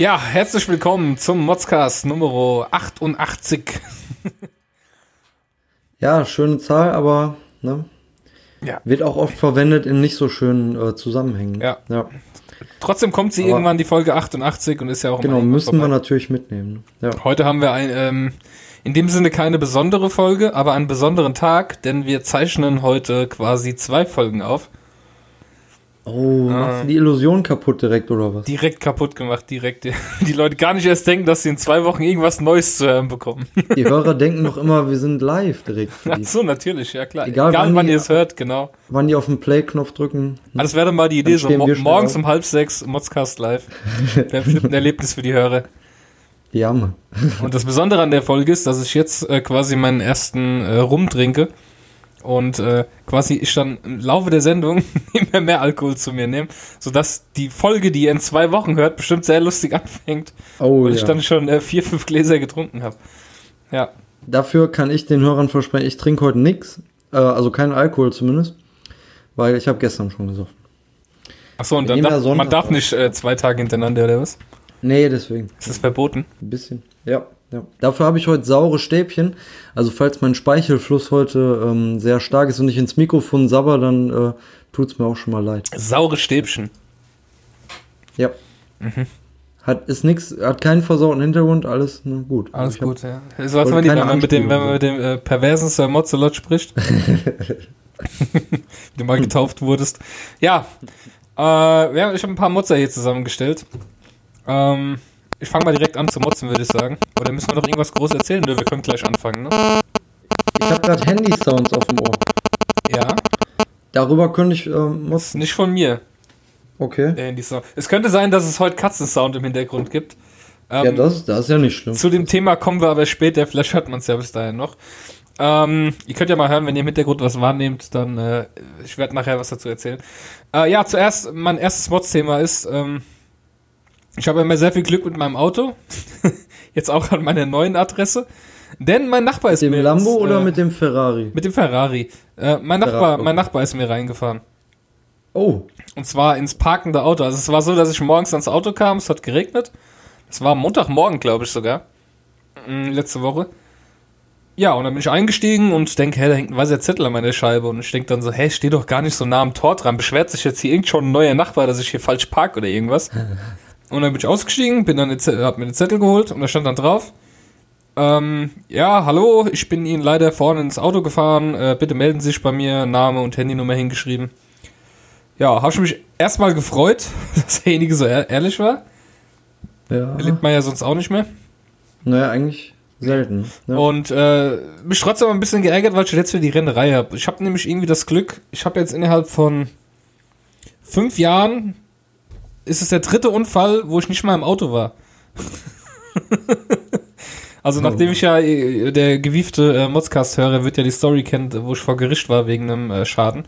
Ja, herzlich willkommen zum Modscast Nummer 88. ja, schöne Zahl, aber ne, ja. wird auch oft verwendet in nicht so schönen äh, Zusammenhängen. Ja. ja. Trotzdem kommt sie aber irgendwann die Folge 88 und ist ja auch Genau, müssen vorbei. wir natürlich mitnehmen. Ja. Heute haben wir ein, ähm, in dem Sinne keine besondere Folge, aber einen besonderen Tag, denn wir zeichnen heute quasi zwei Folgen auf. Oh, ah. machst du die Illusion kaputt direkt oder was? Direkt kaputt gemacht, direkt. Die Leute gar nicht erst denken, dass sie in zwei Wochen irgendwas Neues zu hören bekommen. Die Hörer denken noch immer, wir sind live direkt. Ach so, natürlich, ja klar. Egal, Egal wann, wann ihr es hört, genau. Wann die auf den Play-Knopf drücken. Ah, das wäre dann mal die Idee, so mo morgens um halb sechs Modscast live. Wäre bestimmt ein Erlebnis für die Hörer. Ja, Mann. Und das Besondere an der Folge ist, dass ich jetzt äh, quasi meinen ersten äh, Rum trinke und äh, quasi ich dann im Laufe der Sendung immer mehr Alkohol zu mir nehme, sodass die Folge, die ihr in zwei Wochen hört, bestimmt sehr lustig anfängt, oh, weil ja. ich dann schon äh, vier, fünf Gläser getrunken habe. Ja. Dafür kann ich den Hörern versprechen, ich trinke heute nichts, äh, also keinen Alkohol zumindest, weil ich habe gestern schon gesoffen. Achso, und dann darf, man darf nicht äh, zwei Tage hintereinander, oder was? Nee, deswegen. Ist das verboten? Ein bisschen, ja. Ja. Dafür habe ich heute saure Stäbchen. Also falls mein Speichelfluss heute ähm, sehr stark ist und ich ins Mikrofon sabber, dann äh, tut es mir auch schon mal leid. Saure Stäbchen. Ja. Mhm. Hat ist nix, hat keinen versauten Hintergrund, alles ne, gut. Alles gut, ja. So was man die, wenn man mit dem, wenn man mit dem äh, perversen Sir Mozzolot spricht. Wie du mal getauft wurdest. Ja. Äh, ja ich habe ein paar Mozza hier zusammengestellt. Ähm, ich fange mal direkt an zu motzen, würde ich sagen. Oder müssen wir noch irgendwas groß erzählen? Oder wir können gleich anfangen, ne? Ich habe gerade Handy-Sounds auf dem Ohr. Ja. Darüber könnte ich ähm, motzen. Nicht von mir. Okay. Der Handy-Sound. Es könnte sein, dass es heute Katzensound im Hintergrund gibt. Ähm, ja, das, das ist ja nicht schlimm. Zu dem Thema kommen wir aber später. Vielleicht hört man es ja bis dahin noch. Ähm, ihr könnt ja mal hören, wenn ihr im Hintergrund was wahrnehmt, dann äh, ich werde nachher was dazu erzählen. Äh, ja, zuerst, mein erstes Mods-Thema ist, ähm, ich habe immer sehr viel Glück mit meinem Auto. Jetzt auch an meiner neuen Adresse. Denn mein Nachbar ist mit dem mir. Lambo ins, oder äh, mit dem Ferrari? Mit dem Ferrari. Äh, mein, Nachbar, mein Nachbar ist mir reingefahren. Oh. Und zwar ins parkende Auto. Also es war so, dass ich morgens ans Auto kam, es hat geregnet. Es war Montagmorgen, glaube ich sogar. Mm, letzte Woche. Ja, und dann bin ich eingestiegen und denke, hä, da hängt ein weißer Zettel an meiner Scheibe. Und ich denke dann so, hä, ich stehe doch gar nicht so nah am Tor dran. Beschwert sich jetzt hier irgend schon ein neuer Nachbar, dass ich hier falsch parke oder irgendwas? Und dann bin ich ausgestiegen, bin dann hab mir den Zettel geholt und da stand dann drauf. Ähm, ja, hallo, ich bin Ihnen leider vorne ins Auto gefahren. Äh, bitte melden Sie sich bei mir, Name und Handynummer hingeschrieben. Ja, habe ich mich erstmal gefreut, dass derjenige so ehrlich war. Ja. Erlebt man ja sonst auch nicht mehr. Naja, eigentlich selten. Ja. Und äh, mich trotzdem ein bisschen geärgert, weil ich jetzt wieder die Rennerei habe. Ich habe nämlich irgendwie das Glück, ich habe jetzt innerhalb von fünf Jahren ist es der dritte Unfall, wo ich nicht mal im Auto war. also nachdem ich ja äh, der gewiefte äh, Modscast-Hörer wird ja die Story kennt, wo ich vor Gericht war wegen einem äh, Schaden.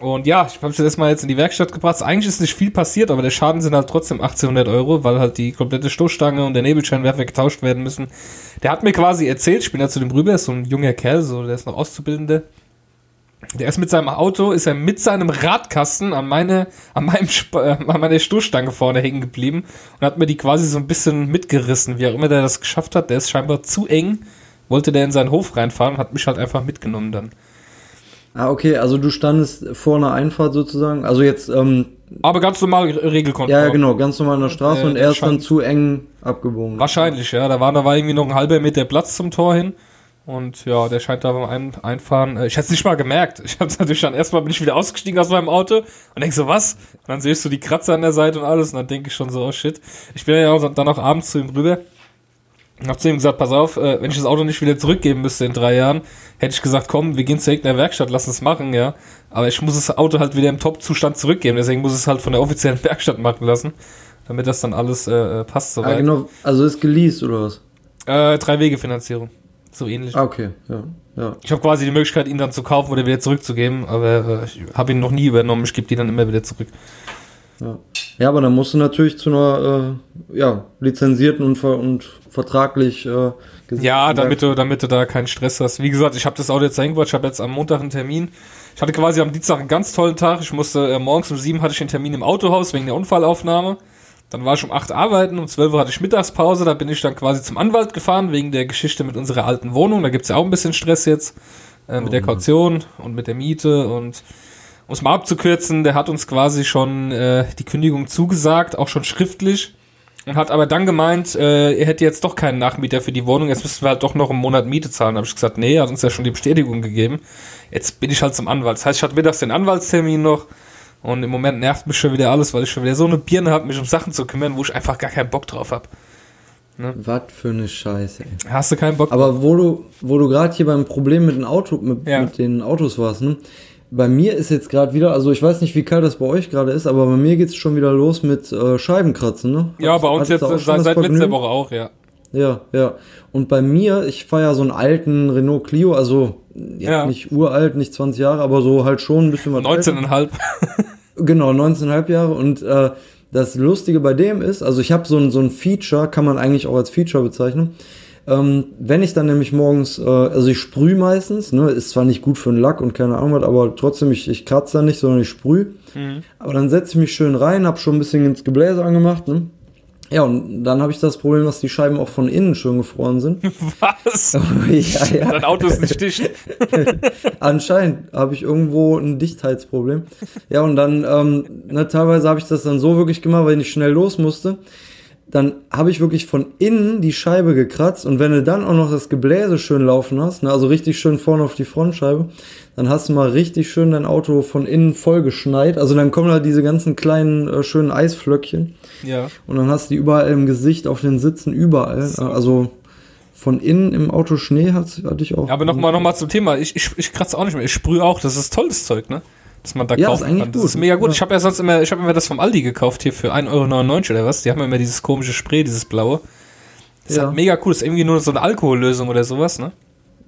Und ja, ich habe es jetzt mal jetzt in die Werkstatt gebracht. Eigentlich ist nicht viel passiert, aber der Schaden sind halt trotzdem 1800 Euro, weil halt die komplette Stoßstange und der Nebelscheinwerfer getauscht werden müssen. Der hat mir quasi erzählt, ich bin ja zu dem rüber, ist so ein junger Kerl, so der ist noch Auszubildende. Der ist mit seinem Auto, ist er mit seinem Radkasten an meine, an meinem, Sp äh, an meiner Stoßstange vorne hängen geblieben und hat mir die quasi so ein bisschen mitgerissen, wie auch immer der das geschafft hat. Der ist scheinbar zu eng, wollte der in seinen Hof reinfahren und hat mich halt einfach mitgenommen dann. Ah, okay, also du standest vor einer Einfahrt sozusagen, also jetzt, ähm, aber ganz normal Regelkontrolle. Ja, ja, genau, ganz normal in der Straße äh, und er ist dann zu eng abgebogen. Wahrscheinlich, ja. Da war, da war irgendwie noch ein halber Meter Platz zum Tor hin. Und ja, der scheint da beim Ein Einfahren. Äh, ich hätte es nicht mal gemerkt. Ich habe natürlich dann erstmal bin ich wieder ausgestiegen aus meinem Auto und denk so, was? Und dann ich so die Kratzer an der Seite und alles. Und dann denke ich schon so, oh shit. Ich bin ja auch dann auch abends zu ihm rüber. Und hab zu ihm gesagt, pass auf, äh, wenn ich das Auto nicht wieder zurückgeben müsste in drei Jahren, hätte ich gesagt, komm, wir gehen zur irgendeiner Werkstatt, lass uns machen, ja. Aber ich muss das Auto halt wieder im Top-Zustand zurückgeben, deswegen muss es halt von der offiziellen Werkstatt machen lassen, damit das dann alles äh, äh passt soweit. Ah, genau, also ist geleased oder was? Äh, Drei-Wege-Finanzierung. So ähnlich. Ah, okay, ja. ja. Ich habe quasi die Möglichkeit, ihn dann zu kaufen oder wieder zurückzugeben, aber äh, ich habe ihn noch nie übernommen. Ich gebe die dann immer wieder zurück. Ja. ja, aber dann musst du natürlich zu einer äh, ja, lizenzierten und, ver und vertraglich äh, Ja, damit du, damit du da keinen Stress hast. Wie gesagt, ich habe das Auto jetzt eingebaut. Ich habe jetzt am Montag einen Termin. Ich hatte quasi am Dienstag einen ganz tollen Tag. Ich musste äh, morgens um sieben hatte ich einen Termin im Autohaus wegen der Unfallaufnahme. Dann war ich um 8 arbeiten, um 12 Uhr hatte ich Mittagspause, da bin ich dann quasi zum Anwalt gefahren, wegen der Geschichte mit unserer alten Wohnung. Da gibt es ja auch ein bisschen Stress jetzt äh, mit der Kaution und mit der Miete und um es mal abzukürzen, der hat uns quasi schon äh, die Kündigung zugesagt, auch schon schriftlich. Und hat aber dann gemeint, äh, er hätte jetzt doch keinen Nachmieter für die Wohnung, jetzt müssten wir halt doch noch einen Monat Miete zahlen. Da habe ich gesagt, nee, er hat uns ja schon die Bestätigung gegeben. Jetzt bin ich halt zum Anwalt. Das heißt, ich hatte mittags den Anwaltstermin noch und im Moment nervt mich schon wieder alles, weil ich schon wieder so eine Birne habe, mich um Sachen zu kümmern, wo ich einfach gar keinen Bock drauf habe. Was für eine Scheiße, ey. Hast du keinen Bock? Aber wo du, wo du gerade hier beim Problem mit, den Auto, mit, Ja. mit den Autos warst, ne? Bei mir ist jetzt gerade wieder, also ich weiß nicht, wie kalt das bei euch gerade ist, aber bei mir geht's schon wieder los mit äh, Scheibenkratzen, ne? ja, Hattest- bei uns jetzt seit, seit letzter? Woche auch, ja. Ja, ja. Und bei mir, ich fahre ja so einen alten Renault Clio, also ja, nicht uralt, nicht 20 Jahre, aber so halt schon ein bisschen was älter. 19,5. Genau, 19,5 Jahre. Und äh, das Lustige bei dem ist, also ich habe so ein, so ein Feature, kann man eigentlich auch als Feature bezeichnen. Ähm, wenn ich dann nämlich morgens, äh, also ich sprühe meistens, ne, ist zwar nicht gut für den Lack und keine Ahnung was, aber trotzdem, ich, ich kratze da nicht, sondern ich sprühe. Aber dann setze ich mich schön rein, habe schon ein bisschen ins Gebläse angemacht, ne? Ja, und dann habe ich das Problem, dass die Scheiben auch von innen schön gefroren sind. Was? ja, ja. Dein Auto ist nicht dicht. Anscheinend habe ich irgendwo ein Dichtheitsproblem. Ja, und dann, ähm, ne, teilweise habe ich das dann so wirklich gemacht, wenn ich schnell los musste. Dann habe ich wirklich von innen die Scheibe gekratzt und wenn du dann auch noch das Gebläse schön laufen hast, ne, also richtig schön vorne auf die Frontscheibe, dann hast du mal richtig schön dein Auto von innen vollgeschneit. Also dann kommen da diese ganzen kleinen äh, schönen Eisflöckchen Ja. und dann hast du die überall im Gesicht, auf den Sitzen, überall. So. Also von innen im Auto Schnee hat, hatte ich auch. Ja, aber nochmal noch mal zum Thema. Ich, ich, ich kratze auch nicht mehr. Ich sprühe auch. Das ist tolles Zeug, ne? Dass man da Ja, ist kaufen kann. Das gut. ist mega gut. Ja. Ich habe ja sonst immer, ich habe immer das vom Aldi gekauft hier für 1,99 Euro oder was. Die haben ja immer dieses komische Spray, dieses blaue. Das ist Ja. halt mega cool. Das ist irgendwie nur so eine Alkohollösung oder sowas, ne?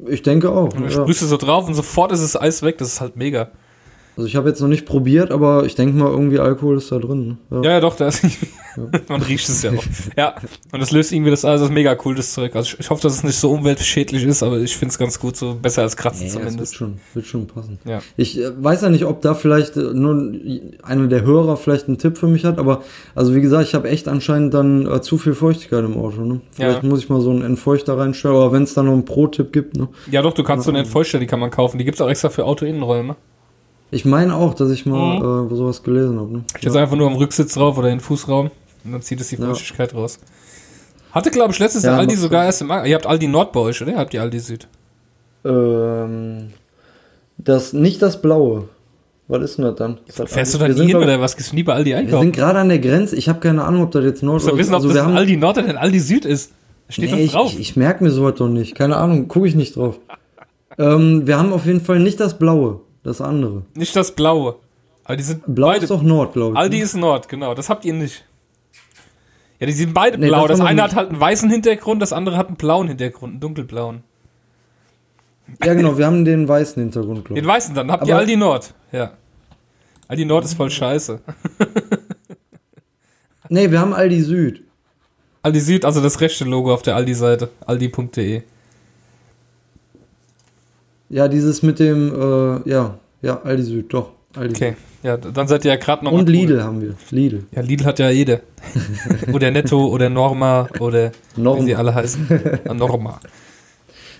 Ich denke auch. Und dann ja. sprühst du so drauf und sofort ist das Eis weg. Das ist halt mega. Also ich habe jetzt noch nicht probiert, aber ich denke mal, irgendwie Alkohol ist da drin. Ne? Ja, ja, doch, da ist Man riecht es ja auch. Ja, und das löst irgendwie das Eis. Das ist mega cool, das Zeug. Also ich, ich hoffe, dass es nicht so umweltschädlich ist, aber ich finde es ganz gut, so besser als Kratzen Ja, das wird zumindest. schon, wird schon passen. Ja. Ich äh, weiß ja nicht, ob da vielleicht äh, nur einer der Hörer vielleicht einen Tipp für mich hat, aber also wie gesagt, ich habe echt anscheinend dann äh, zu viel Feuchtigkeit im Auto. Ne? Vielleicht Ja. muss ich mal so einen Entfeuchter reinstellen, oder wenn es da noch einen Pro-Tipp gibt. Ne? Ja, doch, du kannst so eine Entfeuchter, die kann man kaufen. Die gibt's auch extra für Autoinnenräume. Ich meine auch, dass ich mal Mhm. äh, sowas gelesen habe. Ne? Steht einfach nur am Rücksitz drauf oder in den Fußraum und dann zieht es die Ja. Feuchtigkeit raus. Hatte, glaube ich, letztes Ja, Jahr Aldi sogar erst im Mar Ihr habt Aldi Nord bei euch, oder? Habt ihr Aldi Süd? Ähm, das, nicht das Blaue. Was ist denn das dann? Das Fährst du da nie hin oder was? Gehst du nie bei Aldi Wir sind einkaufen? gerade an der Grenze. Ich habe keine Ahnung, ob das jetzt Nord doch wissen, ob also das wir haben, Aldi Nord oder denn Aldi Süd ist. Steht Nee, doch ich, drauf. ich, ich merke mir sowas doch nicht. Keine Ahnung, gucke ich nicht drauf. ähm, wir haben auf jeden Fall nicht das Blaue, das andere. Nicht das Blaue. Aber die sind Blau beide. ist doch Nord, glaube ich. Aldi ne? ist Nord, genau. Das habt ihr nicht. Ja, die sind beide Nee, blau. das Das, eine hat halt einen weißen Hintergrund, das andere hat einen blauen Hintergrund, einen dunkelblauen. Ja, genau, wir haben den weißen Hintergrund, glaube Den ich. weißen dann. Habt ihr Aber- Aldi Nord? Ja. Aldi Nord ist voll scheiße. Nee, wir haben Aldi Süd. Aldi Süd, also das rechte Logo auf der Aldi-Seite. Aldi.de. Ja, dieses mit dem, äh, ja, ja, Aldi Süd, doch. Aldi Okay. Ja, dann seid ihr ja gerade noch. Und mal cool. Lidl haben wir. Lidl. Ja, Lidl hat ja jede. oder Netto oder Norma oder Norma. wie sie alle heißen. Norma.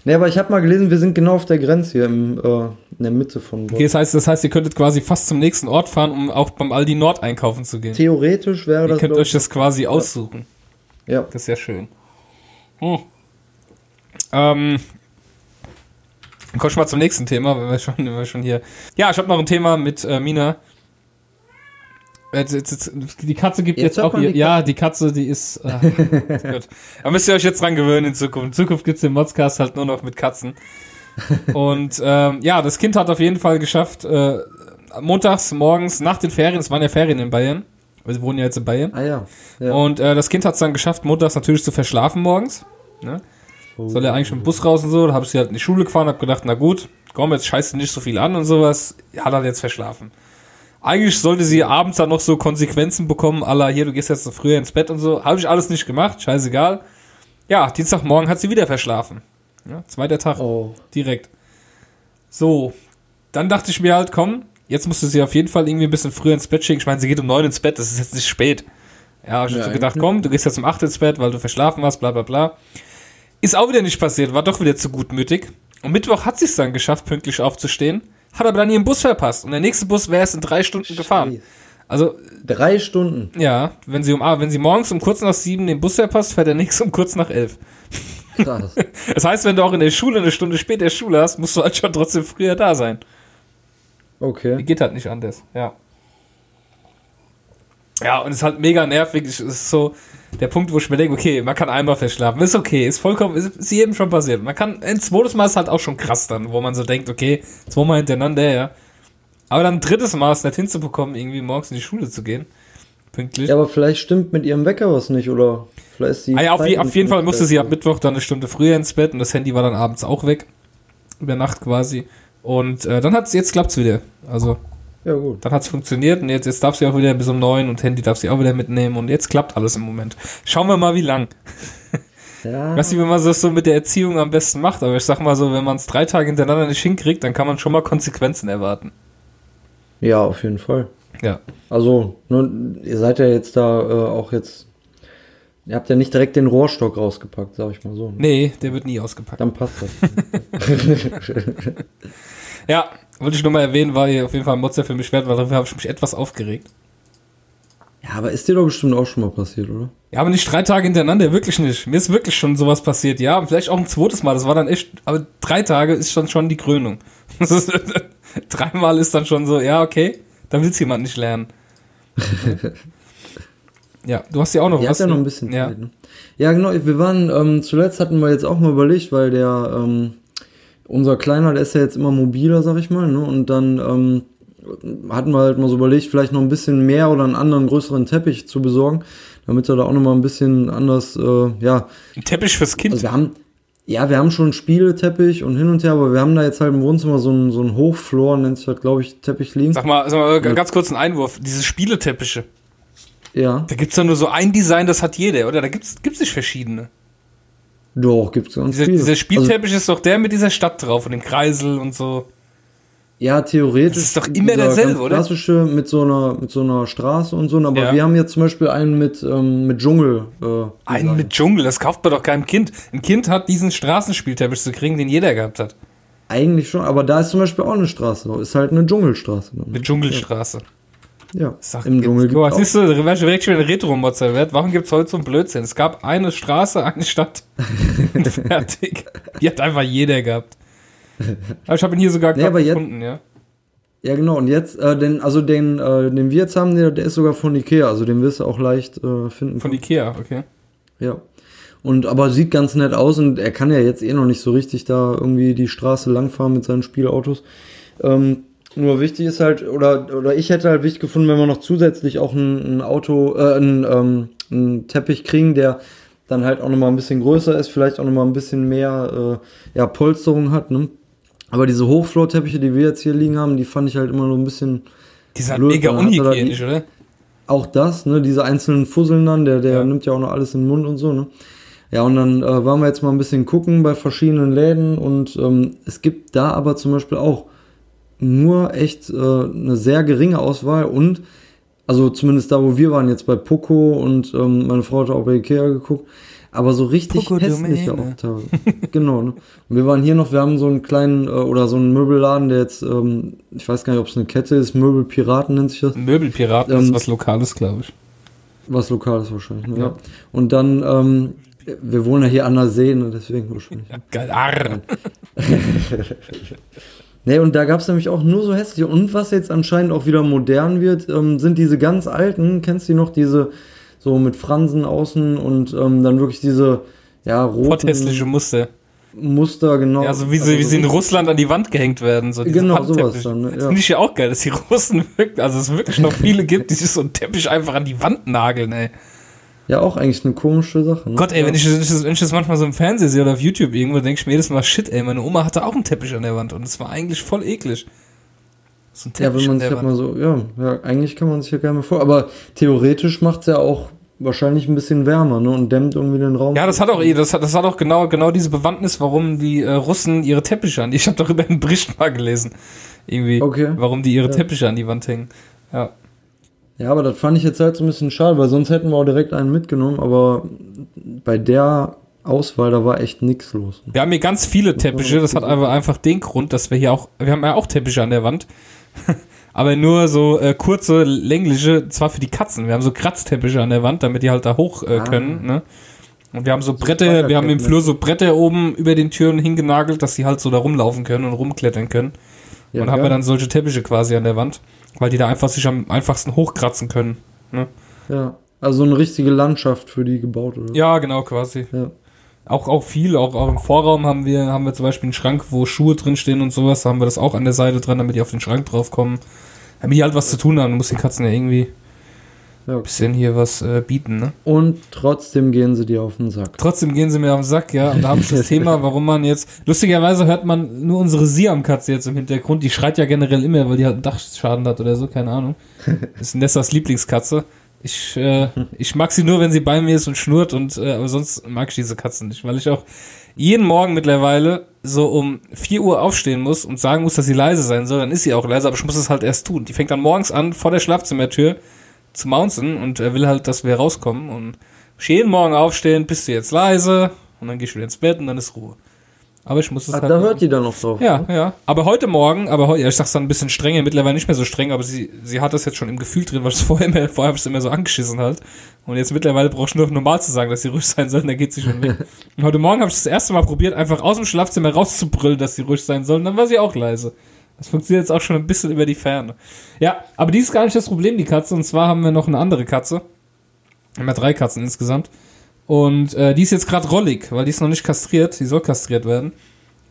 Nee, aber ich habe mal gelesen, wir sind genau auf der Grenze hier im, äh, in der Mitte von Bonn. Okay, das heißt, das heißt, ihr könntet quasi fast zum nächsten Ort fahren, um auch beim Aldi Nord einkaufen zu gehen. Theoretisch wäre Ihr das. könnt glaub euch das quasi aussuchen. ja. Das ist ja schön. Hm. Ähm, komm ich mal zum nächsten Thema, wenn wir schon, wenn wir schon hier. Ja, ich habe noch ein Thema mit äh, Mina. Jetzt, jetzt, jetzt, die Katze gibt Jetzt auch hier. die Ja, die Katze, die ist. Äh, gut. Da müsst ihr euch jetzt dran gewöhnen in Zukunft. In Zukunft gibt's den Modscast halt nur noch mit Katzen. Und ähm, ja, das Kind hat auf jeden Fall geschafft, äh, montags morgens nach den Ferien, es waren ja Ferien in Bayern. Wir wohnen ja jetzt in Bayern. Ah ja. ja. Und äh, das Kind hat es dann geschafft, montags natürlich zu verschlafen morgens. Ne? Soll er eigentlich mit dem Bus raus und so. Da habe ich sie halt in die Schule gefahren, habe gedacht, na gut, komm, jetzt scheißt nicht so viel an und sowas. Hat er jetzt verschlafen. Eigentlich sollte sie abends dann noch so Konsequenzen bekommen, aller hier, du gehst jetzt so früher ins Bett und so. Habe ich alles nicht gemacht, scheißegal. Ja, Dienstagmorgen hat sie wieder verschlafen. Ja, zweiter Tag Oh. direkt. So, dann dachte ich mir halt, komm, jetzt musst du sie auf jeden Fall irgendwie ein bisschen früher ins Bett schicken. Ich meine, sie geht um neun ins Bett, das ist jetzt nicht spät. Ja, hab ich Ja, so gedacht, komm, du gehst jetzt um 8 ins Bett, weil du verschlafen hast, bla bla bla. Ist auch wieder nicht passiert, war doch wieder zu gutmütig. Und Mittwoch hat sie es dann geschafft, pünktlich aufzustehen, hat aber dann ihren Bus verpasst. Und der nächste Bus wäre erst in drei Stunden gefahren. Also, Drei Stunden. ja, wenn sie, um, wenn sie morgens um kurz nach sieben den Bus verpasst, fährt der nächste um kurz nach elf. Krass. Das heißt, wenn du auch in der Schule eine Stunde später Schule hast, musst du halt schon trotzdem früher da sein. Okay. Geht halt nicht anders, ja. Ja, und es ist halt mega nervig. Es ist so der Punkt, wo ich mir denke, okay, man kann einmal verschlafen. Ist okay, ist vollkommen, ist, ist jedem schon passiert. Man kann, ein zweites Mal ist halt auch schon krass dann, wo man so denkt, okay, zweimal hintereinander, ja. Aber dann ein drittes Mal es nicht hinzubekommen, irgendwie morgens in die Schule zu gehen. Pünktlich. Ja, aber vielleicht stimmt mit ihrem Wecker was nicht, oder vielleicht ist die. ah ja, auf, je, auf jeden Fall musste sie ab Mittwoch dann eine Stunde früher ins Bett und das Handy war dann abends auch weg. Über Nacht quasi. Und äh, dann hat's, jetzt klappt's wieder. Also, Ja, gut. dann hat's funktioniert und jetzt, jetzt darf sie auch wieder bis um neun und Handy darf sie auch wieder mitnehmen und jetzt klappt alles im Moment. Schauen wir mal, wie lang. Ja. Ich weiß nicht, wie man das so mit der Erziehung am besten macht, aber ich sag mal so, wenn man es drei Tage hintereinander nicht hinkriegt, dann kann man schon mal Konsequenzen erwarten. ja, auf jeden Fall. Ja. Also, ne, ihr seid ja jetzt da äh, auch jetzt. Ihr habt ja nicht direkt den Rohrstock rausgepackt, sag ich mal so. ne? Nee, der wird nie ausgepackt. Dann passt das. Ja, wollte ich nur mal erwähnen, war hier auf jeden Fall ein Motzer für mich wert, weil dafür habe ich mich etwas aufgeregt. ja, aber ist dir doch bestimmt auch schon mal passiert, oder? Ja, aber nicht drei Tage hintereinander, wirklich nicht. Mir ist wirklich schon sowas passiert, ja. Vielleicht auch ein zweites Mal, das war dann echt, aber drei Tage ist schon schon die Krönung. Ist, dreimal ist dann schon so, ja, okay, dann will es jemand nicht lernen. ja, du hast ja auch noch was. ja noch ne? ein bisschen ja. Zeit, ne? Ja, genau. Wir waren, ähm, zuletzt hatten wir jetzt auch mal überlegt, weil der, ähm, unser Kleiner, der ist ja jetzt immer mobiler, sag ich mal, ne? Und dann, ähm, hatten wir halt mal so überlegt, vielleicht noch ein bisschen mehr oder einen anderen größeren Teppich zu besorgen, damit er da auch noch mal ein bisschen anders, äh, ja, Ein Teppich fürs Kind. also wir haben, ja, wir haben schon Spieleteppich und hin und her, aber wir haben da jetzt halt im Wohnzimmer so einen, so einen Hochfloor, nennt sich das, glaube ich, Teppich liegen. Sag mal, sag mal ganz kurz einen Einwurf. Diese Spieleteppiche, Ja, da gibt's doch nur so ein Design, das hat jeder, oder? Da gibt's, gibt's nicht verschiedene. Doch, gibt's ganz Dieser, viele. dieser Also, Spielteppich ist doch der mit dieser Stadt drauf und dem Kreisel und so. Ja, theoretisch. Das ist doch immer derselbe, oder? Klassische mit so einer mit so einer Straße und so. Aber Ja. wir haben jetzt zum Beispiel einen mit mit, mit Dschungel. Äh, Einen mit Dschungel, das kauft man doch keinem Kind. Ein Kind hat diesen Straßenspielteppich zu kriegen, den jeder gehabt hat. Eigentlich schon, aber da ist zum Beispiel auch eine Straße drauf. Ist halt eine Dschungelstraße. Eine Dschungelstraße. Ja, Sag, im Dschungel mal, gibt's siehst du, wär ich direkt schon ein Retro-Motzer wert. Warum gibt's heute so einen Blödsinn? Es gab eine Straße, eine Stadt. Fertig. Die hat einfach jeder gehabt. Aber ich habe ihn hier sogar Nee, gefunden, ja. Ja, genau. Und jetzt, äh, den, also den, äh, den wir jetzt haben, der, der ist sogar von Ikea. Also den wirst du auch leicht äh, finden. Von Ikea, okay. Ja. Und aber sieht ganz nett aus und er kann ja jetzt eh noch nicht so richtig da irgendwie die Straße langfahren mit seinen Spielautos. Ähm, nur wichtig ist halt, oder, oder ich hätte halt wichtig gefunden, wenn wir noch zusätzlich auch ein, ein Auto, äh, ein, ähm, einen Teppich kriegen, der dann halt auch nochmal ein bisschen größer ist, vielleicht auch nochmal ein bisschen mehr äh, ja, Polsterung hat, ne? Aber diese Hochfloor-Teppiche, die wir jetzt hier liegen haben, die fand ich halt immer so ein bisschen Die sind Blöd, mega unhygienisch, oder? auch das, ne, diese einzelnen Fusseln dann, der, der Ja. nimmt ja auch noch alles in den Mund und so, ne. Ja, und dann äh, waren wir jetzt mal ein bisschen gucken bei verschiedenen Läden und ähm, es gibt da aber zum Beispiel auch nur echt äh, eine sehr geringe Auswahl und also zumindest da, wo wir waren, jetzt bei Poco und ähm, meine Frau hat auch bei Ikea geguckt, aber so richtig Poco hässliche teilweise. genau, ne? Und wir waren hier noch, wir haben so einen kleinen äh, oder so einen Möbelladen, der jetzt, ähm, ich weiß gar nicht, ob es eine Kette ist, Möbelpiraten nennt sich das. Möbelpiraten Ähm, ist was Lokales, glaube ich. Was Lokales wahrscheinlich, ne? Ja. ja. Und dann, ähm, wir wohnen ja hier an der See, ne? deswegen wahrscheinlich. Arr. Ne, und da gab's nämlich auch nur so hässliche. Und was jetzt anscheinend auch wieder modern wird, ähm, sind diese ganz alten, kennst du die noch, diese so mit Fransen außen und ähm, dann wirklich diese, ja, roten Potthässliche Muster. Muster, genau. Ja, so wie sie, wie sie in Russland an die Wand gehängt werden. So Genau, sowas dann, ne? Das Ja. finde ich ja auch geil, dass die Russen wirklich, also es wirklich noch viele gibt, die sich so einen Teppich einfach an die Wand nageln, ey. Ja, auch eigentlich eine komische Sache. Ne? Gott, ey, ja. wenn ich, wenn ich, das, wenn ich das manchmal so im Fernsehen sehe oder auf YouTube irgendwo, denke ich mir jedes Mal, shit, ey, meine Oma hatte auch einen Teppich an der Wand und es war eigentlich voll eklig. So ein Ja, Teppich wenn man an sich halt mal so, ja, ja, eigentlich kann man sich ja gerne mal vor, aber theoretisch macht's ja auch wahrscheinlich ein bisschen wärmer, ne, und dämmt irgendwie den Raum. Ja, das hat auch das hat, das hat auch genau, genau diese Bewandtnis, warum die äh, Russen ihre Teppiche an. Ich habe darüber einen Bericht mal gelesen. Irgendwie, Okay. warum die ihre Ja. Teppiche an die Wand hängen. Ja. Ja, aber das fand ich jetzt halt so ein bisschen schade, weil sonst hätten wir auch direkt einen mitgenommen, aber bei der Auswahl, da war echt nichts los. Wir haben hier ganz viele Teppiche, das hat aber einfach den Grund, dass wir hier auch, wir haben ja auch Teppiche an der Wand, aber nur so äh, kurze, längliche, zwar für die Katzen. Wir haben so Kratzteppiche an der Wand, damit die halt da hoch äh, Ah. können, ne? Und wir haben so Bretter, wir haben im Flur so Bretter oben über den Türen hingenagelt, dass die halt so da rumlaufen können und rumklettern können. Ja, und haben wir dann solche Teppiche quasi an der Wand, weil die da einfach sich am einfachsten hochkratzen können. Ne? Ja, also eine richtige Landschaft für die gebaut, oder? Ja, genau, quasi. Ja. Auch, auch viel, auch, auch im Vorraum haben wir, haben wir zum Beispiel einen Schrank, wo Schuhe drinstehen und sowas. Da haben wir das auch an der Seite dran, damit die auf den Schrank draufkommen. Damit die halt was zu tun haben. Du musst den Katzen ja irgendwie Ja. ein bisschen hier was äh, bieten, ne? Und trotzdem gehen sie dir auf den Sack. Trotzdem gehen sie mir auf den Sack, ja. Und da habe ich das Thema, warum man jetzt. Lustigerweise hört man nur unsere Siam-Katze jetzt im Hintergrund. Die schreit ja generell immer, weil die halt einen Dachschaden hat oder so, keine Ahnung. ist Nessas Lieblingskatze. Ich, äh, ich mag sie nur, wenn sie bei mir ist und schnurrt und äh, aber sonst mag ich diese Katzen nicht, weil ich auch jeden Morgen mittlerweile so um 4 Uhr aufstehen muss und sagen muss, dass sie leise sein soll, dann ist sie auch leise, aber ich muss es halt erst tun. Die fängt dann morgens an, vor der Schlafzimmertür zu mounzen und er will halt, dass wir rauskommen und jeden Morgen aufstehen, bist du jetzt leise und dann geh ich wieder ins Bett und dann ist Ruhe. Aber ich muss es Ah, halt da hört die dann noch drauf. ja, ja. Aber heute Morgen, aber heute, ja, ich sag's dann ein bisschen strenger, mittlerweile nicht mehr so streng, aber sie, sie hat das jetzt schon im Gefühl drin, weil es vorher immer, vorher habe ich es immer so angeschissen halt. Und jetzt mittlerweile brauche ich nur noch normal zu sagen, dass sie ruhig sein soll, und dann geht sie schon weg. Und heute Morgen habe ich das erste Mal probiert, einfach aus dem Schlafzimmer rauszubrüllen, dass sie ruhig sein soll, und dann war sie auch leise. Das funktioniert jetzt auch schon ein bisschen über die Ferne. Ja, aber die ist gar nicht das Problem, die Katze, und zwar haben wir noch eine andere Katze. Wir haben ja drei Katzen insgesamt. Und äh, die ist jetzt gerade rollig, weil die ist noch nicht kastriert, die soll kastriert werden.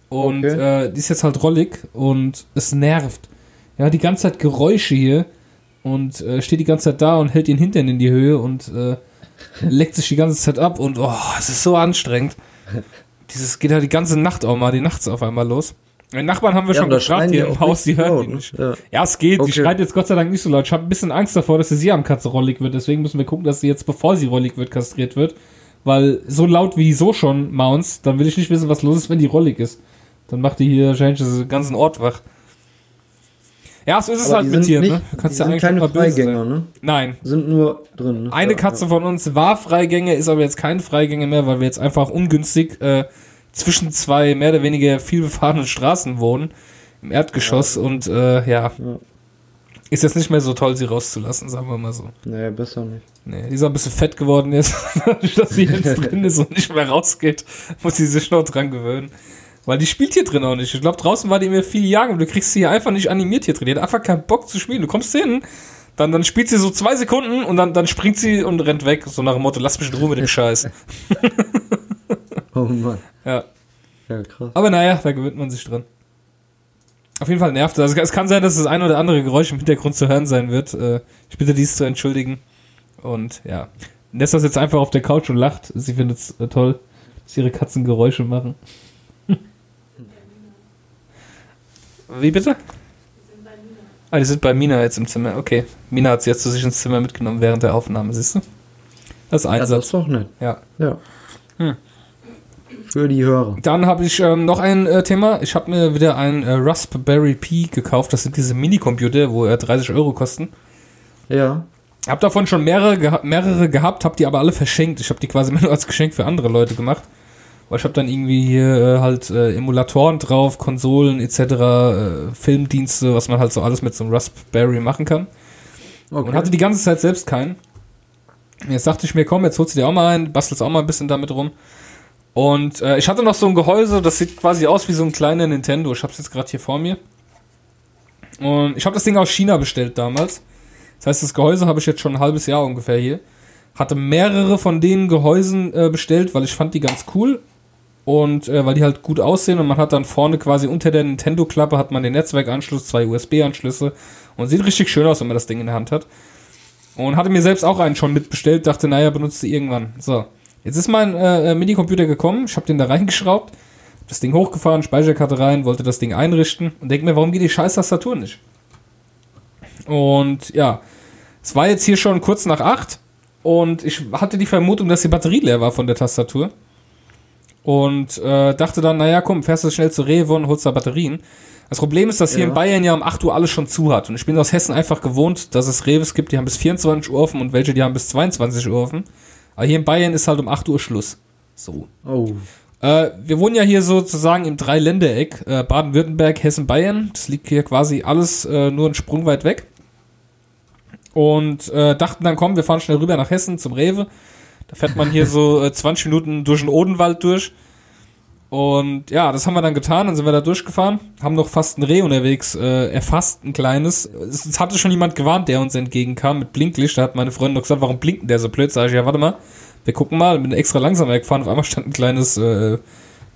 Und Okay. äh, die ist jetzt halt rollig und es nervt. Ja, die ganze Zeit Geräusche hier und äh, steht die ganze Zeit da und hält den Hintern in die Höhe und äh, leckt sich die ganze Zeit ab und oh, es ist so anstrengend. Dieses geht halt die ganze Nacht auch mal, die nachts auf einmal los. Den Nachbarn haben wir Ja, schon gefragt hier im Haus, die hören laut, ne? nicht. Ja. Ja, es geht. Okay. Die schreit jetzt Gott sei Dank nicht so laut. Ich habe ein bisschen Angst davor, dass die Siamkatze rollig wird. Deswegen müssen wir gucken, dass sie jetzt, bevor sie rollig wird, kastriert wird. Weil so laut wie die so schon mounts, dann will ich nicht wissen, was los ist, wenn die rollig ist. Dann macht die hier wahrscheinlich den ganzen Ort wach. Ja, so ist es Aber halt mit dir, nicht, ne? Du kannst ja eigentlich keine Freigänger, ne? Nein. Sind nur drin. Ne? Eine Ja, Katze von uns war Freigänger, ist aber jetzt kein Freigänger mehr, weil wir jetzt einfach ungünstig äh, zwischen zwei mehr oder weniger vielbefahrenen Straßen wohnen. Im Erdgeschoss und äh, ja. Ja. Ist jetzt nicht mehr so toll, sie rauszulassen, sagen wir mal so. Ja. Nee, besser nicht. Nee, die ist auch ein bisschen fett geworden jetzt, dass sie jetzt drin ist und nicht mehr rausgeht, muss sie sich noch dran gewöhnen. Weil die spielt hier drin auch nicht. Ich glaube, draußen war die mir viele Jahre und du kriegst sie hier einfach nicht animiert hier drin. Die hat einfach keinen Bock zu spielen. Du kommst hin, dann, dann spielt sie so zwei Sekunden und dann, dann springt sie und rennt weg. So nach dem Motto, lass mich in Ruhe mit dem Scheiß. Oh Mann. Ja. Ja, krass. Aber naja, da gewöhnt man sich dran. Auf jeden Fall nervt das. Also es kann sein, dass das ein oder andere Geräusch im Hintergrund zu hören sein wird. Äh, Ich bitte dies zu entschuldigen. Und ja. Nessa ist jetzt einfach auf der Couch und lacht. Sie findet es äh, toll, dass ihre Katzen Geräusche machen. Wie bitte? Ah, die sind bei Mina jetzt im Zimmer. Okay. Mina hat sie jetzt zu sich ins Zimmer mitgenommen während der Aufnahme, siehst du? Das ist Ja, das Einsatz. ist doch nett. Ja. Ja. Hm. Für die Hörer. Dann habe ich ähm, noch ein äh, Thema. Ich habe mir wieder ein äh, Raspberry Pi gekauft. Das sind diese Minicomputer, wo äh, 30 Euro kosten. Ja. Hab davon schon mehrere, geha mehrere gehabt, hab die aber alle verschenkt. Ich habe die quasi nur als Geschenk für andere Leute gemacht. Weil ich habe dann irgendwie hier äh, halt äh, Emulatoren drauf, Konsolen etc., äh, Filmdienste, was man halt so alles mit so einem Raspberry machen kann. Und Okay. hatte die ganze Zeit selbst keinen. Jetzt dachte ich mir, komm, jetzt holst du dir auch mal einen, bastelst auch mal ein bisschen damit rum. Und äh, ich hatte noch so ein Gehäuse, das sieht quasi aus wie so ein kleiner Nintendo. Ich hab's jetzt gerade hier vor mir. Und ich habe das Ding aus China bestellt damals. Das heißt, das Gehäuse habe ich jetzt schon ein halbes Jahr ungefähr hier. Hatte mehrere von den Gehäusen äh, bestellt, weil ich fand die ganz cool. Und äh, weil die halt gut aussehen und man hat dann vorne quasi unter der Nintendo-Klappe hat man den Netzwerkanschluss, zwei USB-Anschlüsse und sieht richtig schön aus, wenn man das Ding in der Hand hat. Und hatte mir selbst auch einen schon mitbestellt, dachte, naja, benutzt du irgendwann. So, jetzt ist mein äh, äh, Minicomputer gekommen, ich habe den da reingeschraubt, das Ding hochgefahren, Speicherkarte rein, wollte das Ding einrichten und denke mir, warum geht die scheiß Tastatur nicht? Und ja, es war jetzt hier schon kurz nach acht und ich hatte die Vermutung, dass die Batterie leer war von der Tastatur. Und äh, dachte dann, naja, komm, fährst du schnell zu Rewe und holst da Batterien. Das Problem ist, dass hier Ja. in Bayern ja um 8 Uhr alles schon zu hat. Und ich bin aus Hessen einfach gewohnt, dass es Reves gibt, die haben bis 24 Uhr offen und welche, die haben bis 22 Uhr offen. Aber hier in Bayern ist halt um 8 Uhr Schluss. So. Oh. Äh, wir wohnen ja hier sozusagen im Dreiländereck, äh, Baden-Württemberg, Hessen, Bayern. Das liegt hier quasi alles äh, nur einen Sprung weit weg. Und äh, dachten dann, komm, wir fahren schnell rüber nach Hessen zum Rewe. Da fährt man hier so äh, 20 Minuten durch den Odenwald durch. Und ja, das haben wir dann getan, dann sind wir da durchgefahren, haben noch fast ein Reh unterwegs äh, erfasst, ein kleines. Es, es hatte schon jemand gewarnt, der uns entgegenkam mit Blinklicht. Da hat meine Freundin noch gesagt, warum blinkt der so blöd? Sag ich, ja, warte mal, wir gucken mal, bin extra langsam weggefahren. Auf einmal stand ein kleines, äh,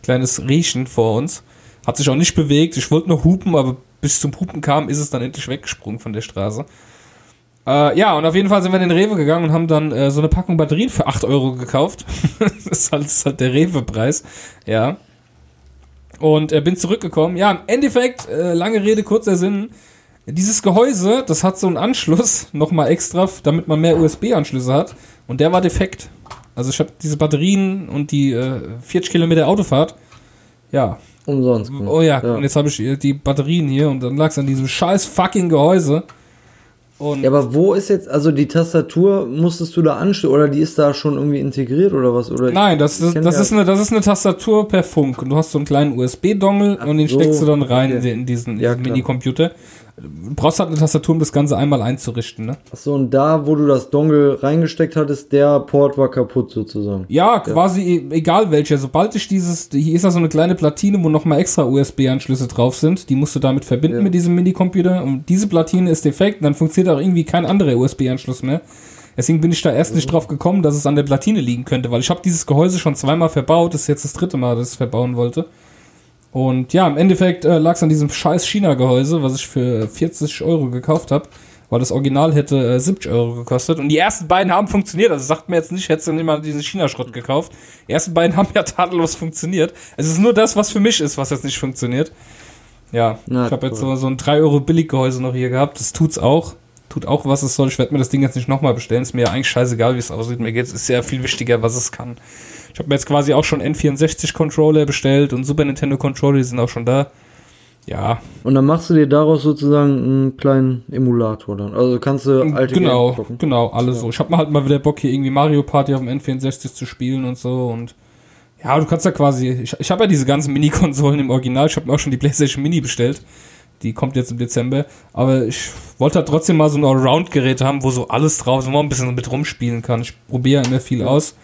kleines Riechen vor uns. Hat sich auch nicht bewegt. Ich wollte nur hupen, aber bis zum Hupen kam, ist es dann endlich weggesprungen von der Straße. Äh, ja, und auf jeden Fall sind wir in den Rewe gegangen und haben dann äh, so eine Packung Batterien für 8 Euro gekauft. das, ist halt, das ist halt der Rewe-Preis. Ja. Und äh, bin zurückgekommen. Ja, im Endeffekt, äh, lange Rede, kurzer Sinn. Dieses Gehäuse, das hat so einen Anschluss, nochmal extra, damit man mehr USB-Anschlüsse hat. Und der war defekt. Also ich habe diese Batterien und die äh, 40 Kilometer Autofahrt. Ja. Umsonst. gemacht. Oh ja, und jetzt habe ich die Batterien hier und dann lag es an diesem scheiß fucking Gehäuse. Und Ja, aber wo ist jetzt, also die Tastatur musstest du da anschließen oder die ist da schon irgendwie integriert oder was? Oder Nein, das, ist, das, ja- ist eine, das ist eine Tastatur per Funk. Und du hast so einen kleinen USB-Dongle und den so, steckst du dann rein okay. in diesen, Ja, diesen. Minicomputer. Du brauchst halt eine Tastatur, um das Ganze einmal einzurichten. Ne? Achso, und da, wo du das Dongle reingesteckt hattest, der Port war kaputt sozusagen. Ja, quasi e- egal welcher. Sobald ich dieses, hier ist da so eine kleine Platine, wo nochmal extra USB-Anschlüsse drauf sind. Die musst du damit verbinden Ja. mit diesem Minicomputer. Und diese Platine ist defekt, dann funktioniert auch irgendwie kein anderer USB-Anschluss mehr. Deswegen bin ich da erst nicht drauf gekommen, dass es an der Platine liegen könnte, weil ich habe dieses Gehäuse schon zweimal verbaut. Das ist jetzt das dritte Mal, dass ich es verbauen wollte. Und ja, im Endeffekt äh, lag es an diesem scheiß China-Gehäuse, was ich für 40 Euro gekauft habe, weil das Original hätte äh, 70 Euro gekostet. Und die ersten beiden haben funktioniert. Also sagt mir jetzt nicht, hättest du nicht mal diesen China-Schrott gekauft. Die ersten beiden haben ja tadellos funktioniert. Es ist nur das, was für mich ist, was jetzt nicht funktioniert. Ja, Na, ich habe jetzt toll. so, so ein 3 Euro Billiggehäuse noch hier gehabt. Das tut's auch. Tut auch, was es soll. Ich werde mir das Ding jetzt nicht nochmal bestellen. Ist mir ja eigentlich scheißegal, wie es aussieht. Mir geht's, ist sehr viel wichtiger, was es kann. Ich habe mir jetzt quasi auch schon N64-Controller bestellt und Super Nintendo-Controller, die sind auch schon da. Ja, Und dann machst du dir daraus sozusagen einen kleinen Emulator dann. Also kannst du alte genau, Games zocken. genau, alle so. Ich habe mal halt mal wieder Bock, hier irgendwie Mario Party auf dem N64 zu spielen und so und ja, du kannst ja quasi, ich, ich habe ja diese ganzen Mini-Konsolen im Original, ich habe mir auch schon die PlayStation Mini bestellt, die kommt jetzt im Dezember, aber ich wollte halt trotzdem mal so ein Allround-Gerät haben, wo so alles drauf ist, wo man ein bisschen mit rumspielen kann. Ich probiere immer viel aus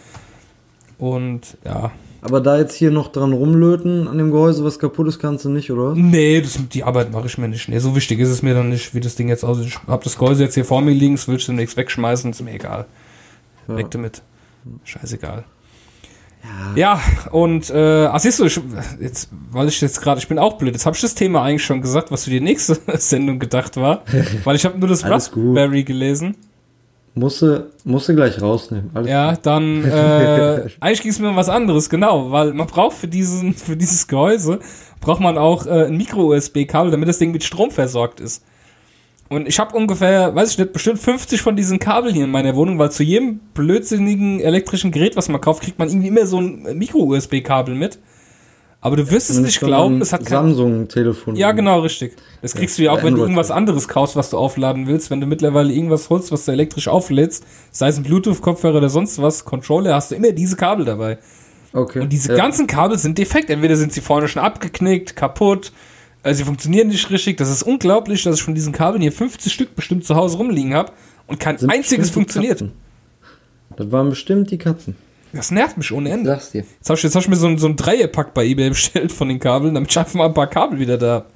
und ja, Aber da jetzt hier noch dran rumlöten an dem Gehäuse, was kaputt ist, kannst du nicht, oder? Nee, das, die Arbeit mache ich mir nicht. Nee, so wichtig ist es mir dann nicht, wie das Ding jetzt aussieht. Ich habe das Gehäuse jetzt hier vor mir liegen, das will ich demnächst wegschmeißen, ist mir egal. Ja. Weg damit. Scheißegal. Ja, und äh, ach siehst du, ich, jetzt, weil ich jetzt gerade, ich bin auch blöd, jetzt habe ich das Thema eigentlich schon gesagt, was für die nächste Sendung gedacht war, weil ich habe nur das. Raspberry gelesen. Musst du, musst du gleich rausnehmen. Alles Ja, dann äh, eigentlich ging es mir um was anderes, genau, weil man braucht für diesen für dieses Gehäuse braucht man auch äh, ein Micro-USB-Kabel, damit das Ding mit Strom versorgt ist. Und ich habe ungefähr, weiß ich nicht, bestimmt 50 von diesen Kabeln hier in meiner Wohnung, weil zu jedem blödsinnigen elektrischen Gerät, was man kauft, kriegt man irgendwie immer so ein Micro-USB-Kabel mit. Aber du wirst es Und nicht glauben, es hat kein Samsung-Telefon. ja, genau, richtig. Das kriegst du ja auch, wenn du irgendwas anderes kaufst, was du aufladen willst. Wenn du mittlerweile irgendwas holst, was du elektrisch auflädst, sei es ein Bluetooth-Kopfhörer oder sonst was, Controller, hast du immer diese Kabel dabei. Okay. Und diese ja. ganzen Kabel sind defekt. Entweder sind sie vorne schon abgeknickt, kaputt, äh, sie funktionieren nicht richtig. Das ist unglaublich, dass ich von diesen Kabeln hier 50 Stück bestimmt zu Hause rumliegen habe und kein Sind einziges funktioniert. Das waren bestimmt die Katzen. Das nervt mich ohne Ende. Sag's dir. Jetzt habe ich, jetzt hab ich mir so ein, so ein Dreierpack bei eBay bestellt von den Kabeln, damit ich einfach mal ein paar Kabel wieder da hab.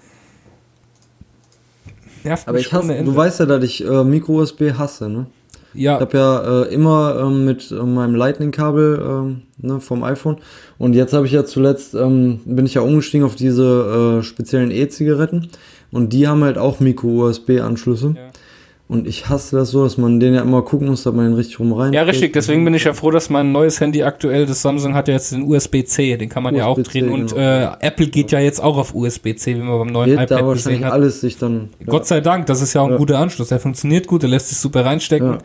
Nervt Aber mich ich hasse, ohne Ende. du weißt ja, dass ich äh, Micro-USB hasse, ne? ja, Ich habe ja äh, immer ähm, mit äh, meinem Lightning-Kabel ähm, ne, vom iPhone und jetzt habe ich ja zuletzt, ähm, bin ich ja umgestiegen auf diese äh, speziellen E-Zigaretten und die haben halt auch Micro-USB-Anschlüsse. Ja. Und ich hasse das so, dass man den ja immer gucken muss, dass man den richtig rum rein. Ja, richtig. Deswegen bin ich ja froh, dass mein neues Handy aktuell, das Samsung hat ja jetzt den USB-C, den kann man ja auch drehen. Und genau. äh, Apple geht ja jetzt auch auf USB-C, wie man beim neuen da iPad gesehen wahrscheinlich hat. alles sich dann. Gott sei Dank, das ist ja auch ein Ja. guter Anschluss. Der funktioniert gut, der lässt sich super reinstecken. Ja.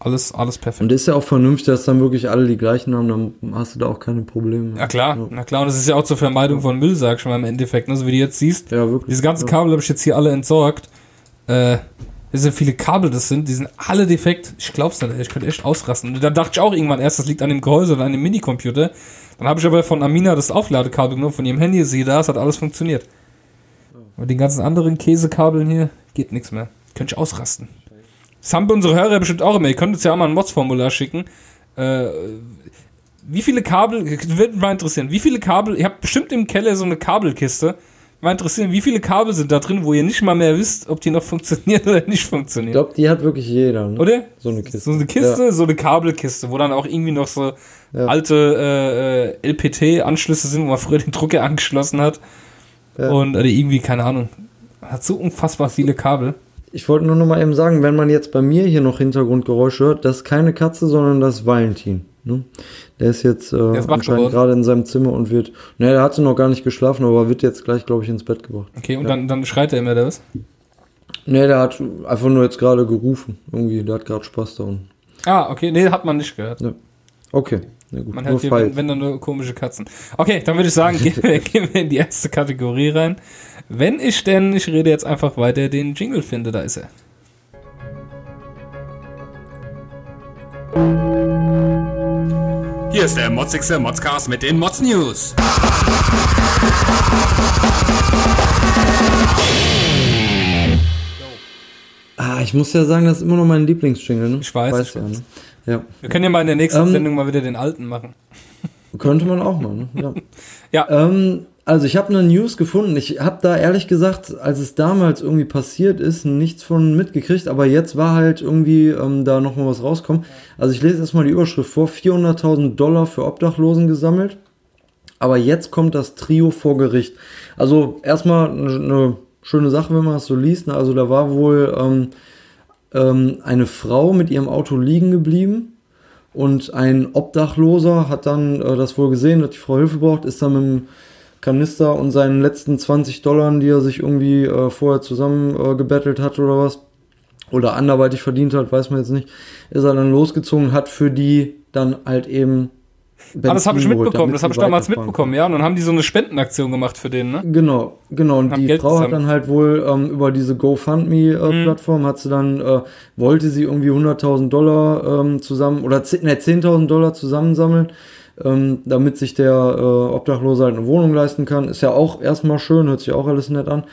Alles, alles perfekt. Und ist ja auch vernünftig, dass dann wirklich alle die gleichen haben, dann hast du da auch keine Probleme. Ja klar, na klar, und das ist ja auch zur Vermeidung von Müll, sag ich mal im Endeffekt. Ne? So wie du jetzt siehst, Ja, wirklich. diese ganzen ja. Kabel habe ich jetzt hier alle entsorgt. Äh, sind viele Kabel, das sind, die sind alle defekt. Ich glaub's nicht, ich könnte echt ausrasten. Und dann dachte ich auch irgendwann erst, das liegt an dem Gehäuse oder an dem Minicomputer. Dann habe ich aber von Amina das Aufladekabel genommen, von ihrem Handy, siehe da, es hat alles funktioniert. Aber den ganzen anderen Käsekabeln hier geht nichts mehr. Könnte ich ausrasten. Das haben unsere Hörer bestimmt auch immer. Ihr könnt uns ja auch mal ein Mods-Formular schicken. Äh, wie viele Kabel, würde mich mal interessieren, wie viele Kabel, ihr habt bestimmt im Keller so eine Kabelkiste. Mal interessieren, wie viele Kabel sind da drin, wo ihr nicht mal mehr wisst, ob die noch funktionieren oder nicht Ich funktionieren. glaube, die hat wirklich jeder. Ne? Oder? So eine Kiste. So eine Kiste, so eine Kabelkiste, wo dann auch irgendwie noch so Ja. alte äh, äh, LPT-Anschlüsse sind, wo man früher den Drucker angeschlossen hat. Ja. Und oder irgendwie, keine Ahnung. Hat so unfassbar viele Kabel. Ich wollte nur noch mal eben sagen, wenn man jetzt bei mir hier noch Hintergrundgeräusche hört, das ist keine Katze, sondern das ist Valentin. Ne? Der ist jetzt äh, anscheinend gerade in seinem Zimmer und wird, ne, der hatte noch gar nicht geschlafen, aber wird jetzt gleich, glaube ich, ins Bett gebracht. Okay, und dann, dann schreit er immer, oder was? Ne, der hat einfach nur jetzt gerade gerufen. Irgendwie, der hat gerade Spaß da unten. Ah, okay, nee, hat man nicht gehört. Okay, na gut. Man hört hier, wenn, wenn dann nur komische Katzen. Okay, dann würde ich sagen, gehen wir, gehen wir in die erste Kategorie rein. Wenn ich denn, ich rede jetzt einfach weiter, den Jingle finde, da ist er. Hier ist der motzigste Modscast mit den Mods News. Ah, ich muss ja sagen, das ist immer noch mein Lieblingsjingle, ne? Ich weiß, Weißt ich ja, weiß. ne? Ja. Wir können ja mal in der nächsten Ähm, Sendung mal wieder den alten machen. Könnte man auch mal, ne? Ja. Ja, Ähm, also ich habe eine News gefunden. Ich habe da ehrlich gesagt, als es damals irgendwie passiert ist, nichts von mitgekriegt. Aber jetzt war halt irgendwie ähm, da noch mal was rauskommen. Also ich lese erstmal die Überschrift vor. 400.000 Dollar für Obdachlosen gesammelt. Aber jetzt kommt das Trio vor Gericht. Also erstmal eine eine schöne Sache, wenn man das so liest. Ne? Also da war wohl ähm, ähm, eine Frau mit ihrem Auto liegen geblieben. Und ein Obdachloser hat dann äh, das wohl gesehen, dass die Frau Hilfe braucht, ist dann mit dem Kanister und seinen letzten 20 Dollar, die er sich irgendwie äh, vorher zusammen äh, gebettelt hat oder was, oder anderweitig verdient hat, weiß man jetzt nicht, ist er dann losgezogen, hat für die dann halt eben ah, das habe ich Benzin mitbekommen, das habe ich damals mitbekommen, ja. Und dann haben die so eine Spendenaktion gemacht für den, ne? Genau, genau. Und die Geld Frau hat zusammen. dann halt wohl ähm, über diese GoFundMe-Plattform hat sie dann, äh, wollte sie irgendwie 100.000 Dollar ähm, zusammen, oder 10 ne, 10.000 Dollar zusammensammeln, ähm, damit sich der äh, Obdachlose halt eine Wohnung leisten kann. Ist ja auch erstmal schön, hört sich auch alles nett an.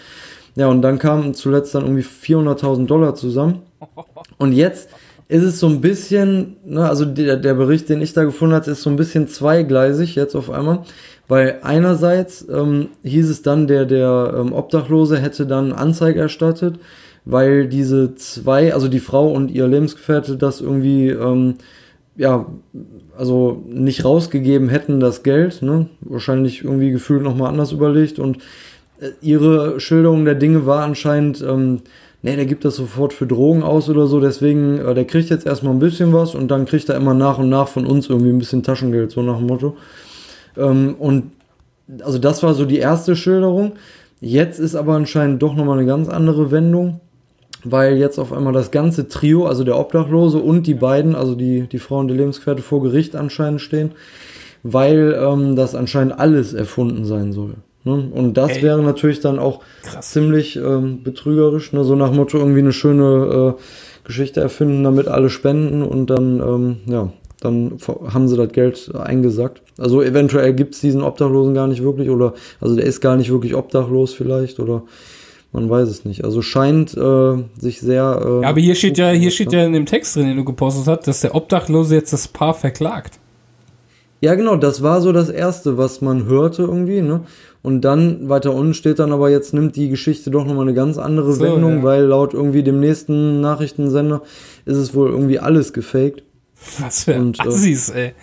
Ja, und dann kamen zuletzt dann irgendwie 400.000 Dollar zusammen. Und jetzt ist es so ein bisschen, ne, also der, der Bericht, den ich da gefunden hatte, ist so ein bisschen zweigleisig jetzt auf einmal. Weil einerseits ähm, hieß es dann, der, der ähm, Obdachlose hätte dann Anzeige erstattet, weil diese zwei, also die Frau und ihr Lebensgefährte das irgendwie, ähm, ja, also nicht rausgegeben hätten, das Geld, ne? Wahrscheinlich irgendwie gefühlt nochmal anders überlegt und äh, ihre Schilderung der Dinge war anscheinend, ähm, nee, der gibt das sofort für Drogen aus oder so, deswegen, äh, der kriegt jetzt erstmal ein bisschen was und dann kriegt er immer nach und nach von uns irgendwie ein bisschen Taschengeld, so nach dem Motto. Ähm, und also das war so die erste Schilderung. Jetzt ist aber anscheinend doch nochmal eine ganz andere Wendung, weil jetzt auf einmal das ganze Trio, also der Obdachlose und die beiden, also die, die Frau und die Lebensgefährte vor Gericht anscheinend stehen, weil ähm, das anscheinend alles erfunden sein soll. Ne? Und das Ey. wäre natürlich dann auch Krass. ziemlich ähm, betrügerisch, ne? so nach Motto irgendwie eine schöne äh, Geschichte erfinden, damit alle spenden und dann, ähm, ja, dann haben sie das Geld eingesackt. Also eventuell gibt's diesen Obdachlosen gar nicht wirklich oder, also der ist gar nicht wirklich obdachlos vielleicht oder man weiß es nicht. Also scheint äh, sich sehr. Äh, Ja, aber hier steht ja, hier steht ja in dem Text drin, den du gepostet hast, dass der Obdachlose jetzt das Paar verklagt. Ja, genau, das war so das Erste, was man hörte irgendwie, ne? Und dann, weiter unten steht dann aber jetzt, nimmt die Geschichte doch nochmal eine ganz andere So, Wendung, ja. weil laut irgendwie dem nächsten Nachrichtensender ist es wohl irgendwie alles gefaked. Was für Und, äh, Assis, ey.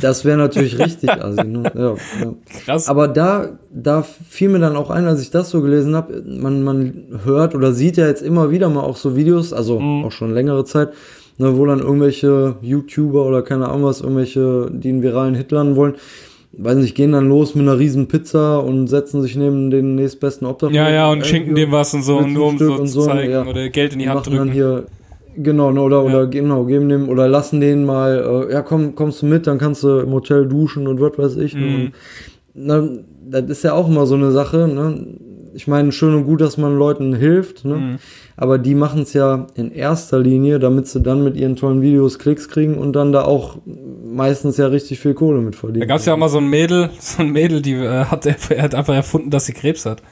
Das wäre natürlich richtig assi, ne? Ja, ja. Krass. Aber da, da fiel mir dann auch ein, als ich das so gelesen habe, man, man hört oder sieht ja jetzt immer wieder mal auch so Videos, also Mhm. auch schon längere Zeit, ne, wo dann irgendwelche YouTuber oder keine Ahnung was, irgendwelche, die einen viralen Hit landen wollen, weiß nicht, gehen dann los mit einer riesen Pizza und setzen sich neben den nächstbesten Obdachlosen. ja, ja, und schenken dem was und so, nur um so zu zeigen ja. oder Geld in die Hand machen dann drücken. hier, Genau, ne, oder, Ja. oder genau, geben dem, oder lassen den mal, äh, ja komm, kommst du mit, dann kannst du im Hotel duschen und was weiß ich. Ne? Mhm. Und, ne, das ist ja auch immer so eine Sache, ne? Ich meine, schön und gut, dass man Leuten hilft, ne? Mhm. Aber die machen es ja in erster Linie, damit sie dann mit ihren tollen Videos Klicks kriegen und dann da auch meistens ja richtig viel Kohle mit verdienen. Da gab es ja auch mal so ein Mädel, so ein Mädel, die äh, hat, er hat einfach erfunden, dass sie Krebs hat.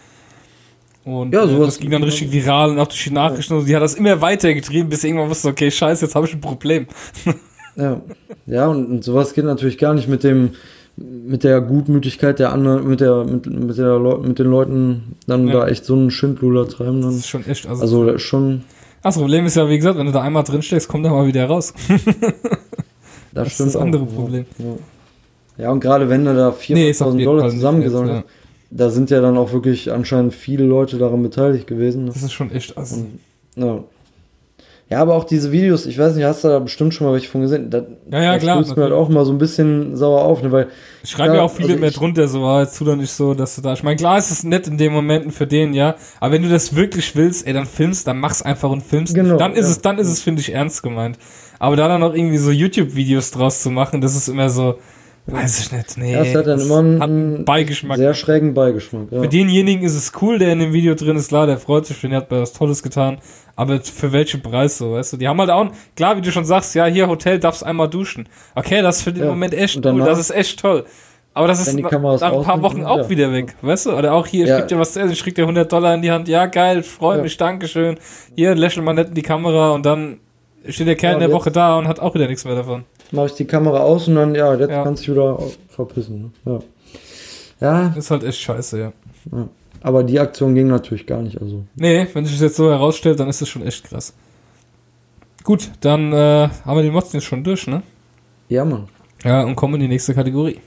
Und Ja, äh, sowas- das ging dann richtig viral und auch durch die Nachrichten. Und die hat das immer weitergetrieben, bis sie irgendwann wusste, okay, scheiße, jetzt habe ich ein Problem. Ja, ja und, und sowas geht natürlich gar nicht mit dem mit der Gutmütigkeit der anderen, mit der mit, mit der Leu mit den Leuten dann Ja. da echt so einen Schindluder treiben. Das Dann. ist schon echt. Also, Also das ist schon, das Problem ist ja, wie gesagt, wenn du da einmal drin steckst, kommt er mal wieder raus. das, ist stimmt das andere auch, Problem. Ja. ja, und gerade wenn du da 400.000 Nee, ist Dollar zusammengesammelt hast, da sind ja dann auch wirklich anscheinend viele Leute daran beteiligt gewesen. ne? Das ist schon echt. Also, Ja. Ja, aber auch diese Videos, ich weiß nicht, hast du da bestimmt schon mal welche von gesehen? Da, Ja, ja, da klar, stößt mir halt auch mal so ein bisschen sauer auf, ne, weil schreiben Ja, ja auch viele also mehr ich- drunter, so, ah, jetzt tu doch nicht so, dass du da. Ich meine, klar ist es nett in den Momenten für den, ja. Aber wenn du das wirklich willst, ey, dann filmst, dann mach's einfach und filmst. Genau, dann ist ja. es, dann ist es, finde ich, ernst gemeint. Aber da dann noch irgendwie so YouTube-Videos draus zu machen, das ist immer so, weiß ich nicht, nee. Ja, es hat dann das immer einen- Beigeschmack. sehr schrägen Beigeschmack. Ja. Für denjenigen ist es cool, der in dem Video drin ist, klar, der freut sich, denn er hat was Tolles getan. Aber für welchen Preis so, weißt du? Die haben halt auch, klar, wie du schon sagst, ja, hier Hotel darfst einmal duschen. Okay, das ist für den Ja, Moment echt und cool, danach- das ist echt toll. Aber das ist Wenn nach, ein paar Wochen auch ja. wieder weg, weißt du? Oder auch hier, ich Ja. krieg dir was zu essen, ich krieg dir 100 Dollar in die Hand, ja, geil, freut Ja. mich, Dankeschön. Hier, lächel mal nett in die Kamera und dann steht der Kerl Ja, in der Woche da und hat auch wieder nichts mehr davon. Mache ich die Kamera aus und dann, ja, jetzt Ja. kannst du wieder verpissen. Ne? Ja. ja, Ist halt echt scheiße, ja. aber die Aktion ging natürlich gar nicht. Also Nee, wenn sich das jetzt so herausstellt, dann ist das schon echt krass. Gut, dann äh, haben wir die Mods jetzt schon durch, ne? ja, Mann. Ja, und kommen in die nächste Kategorie.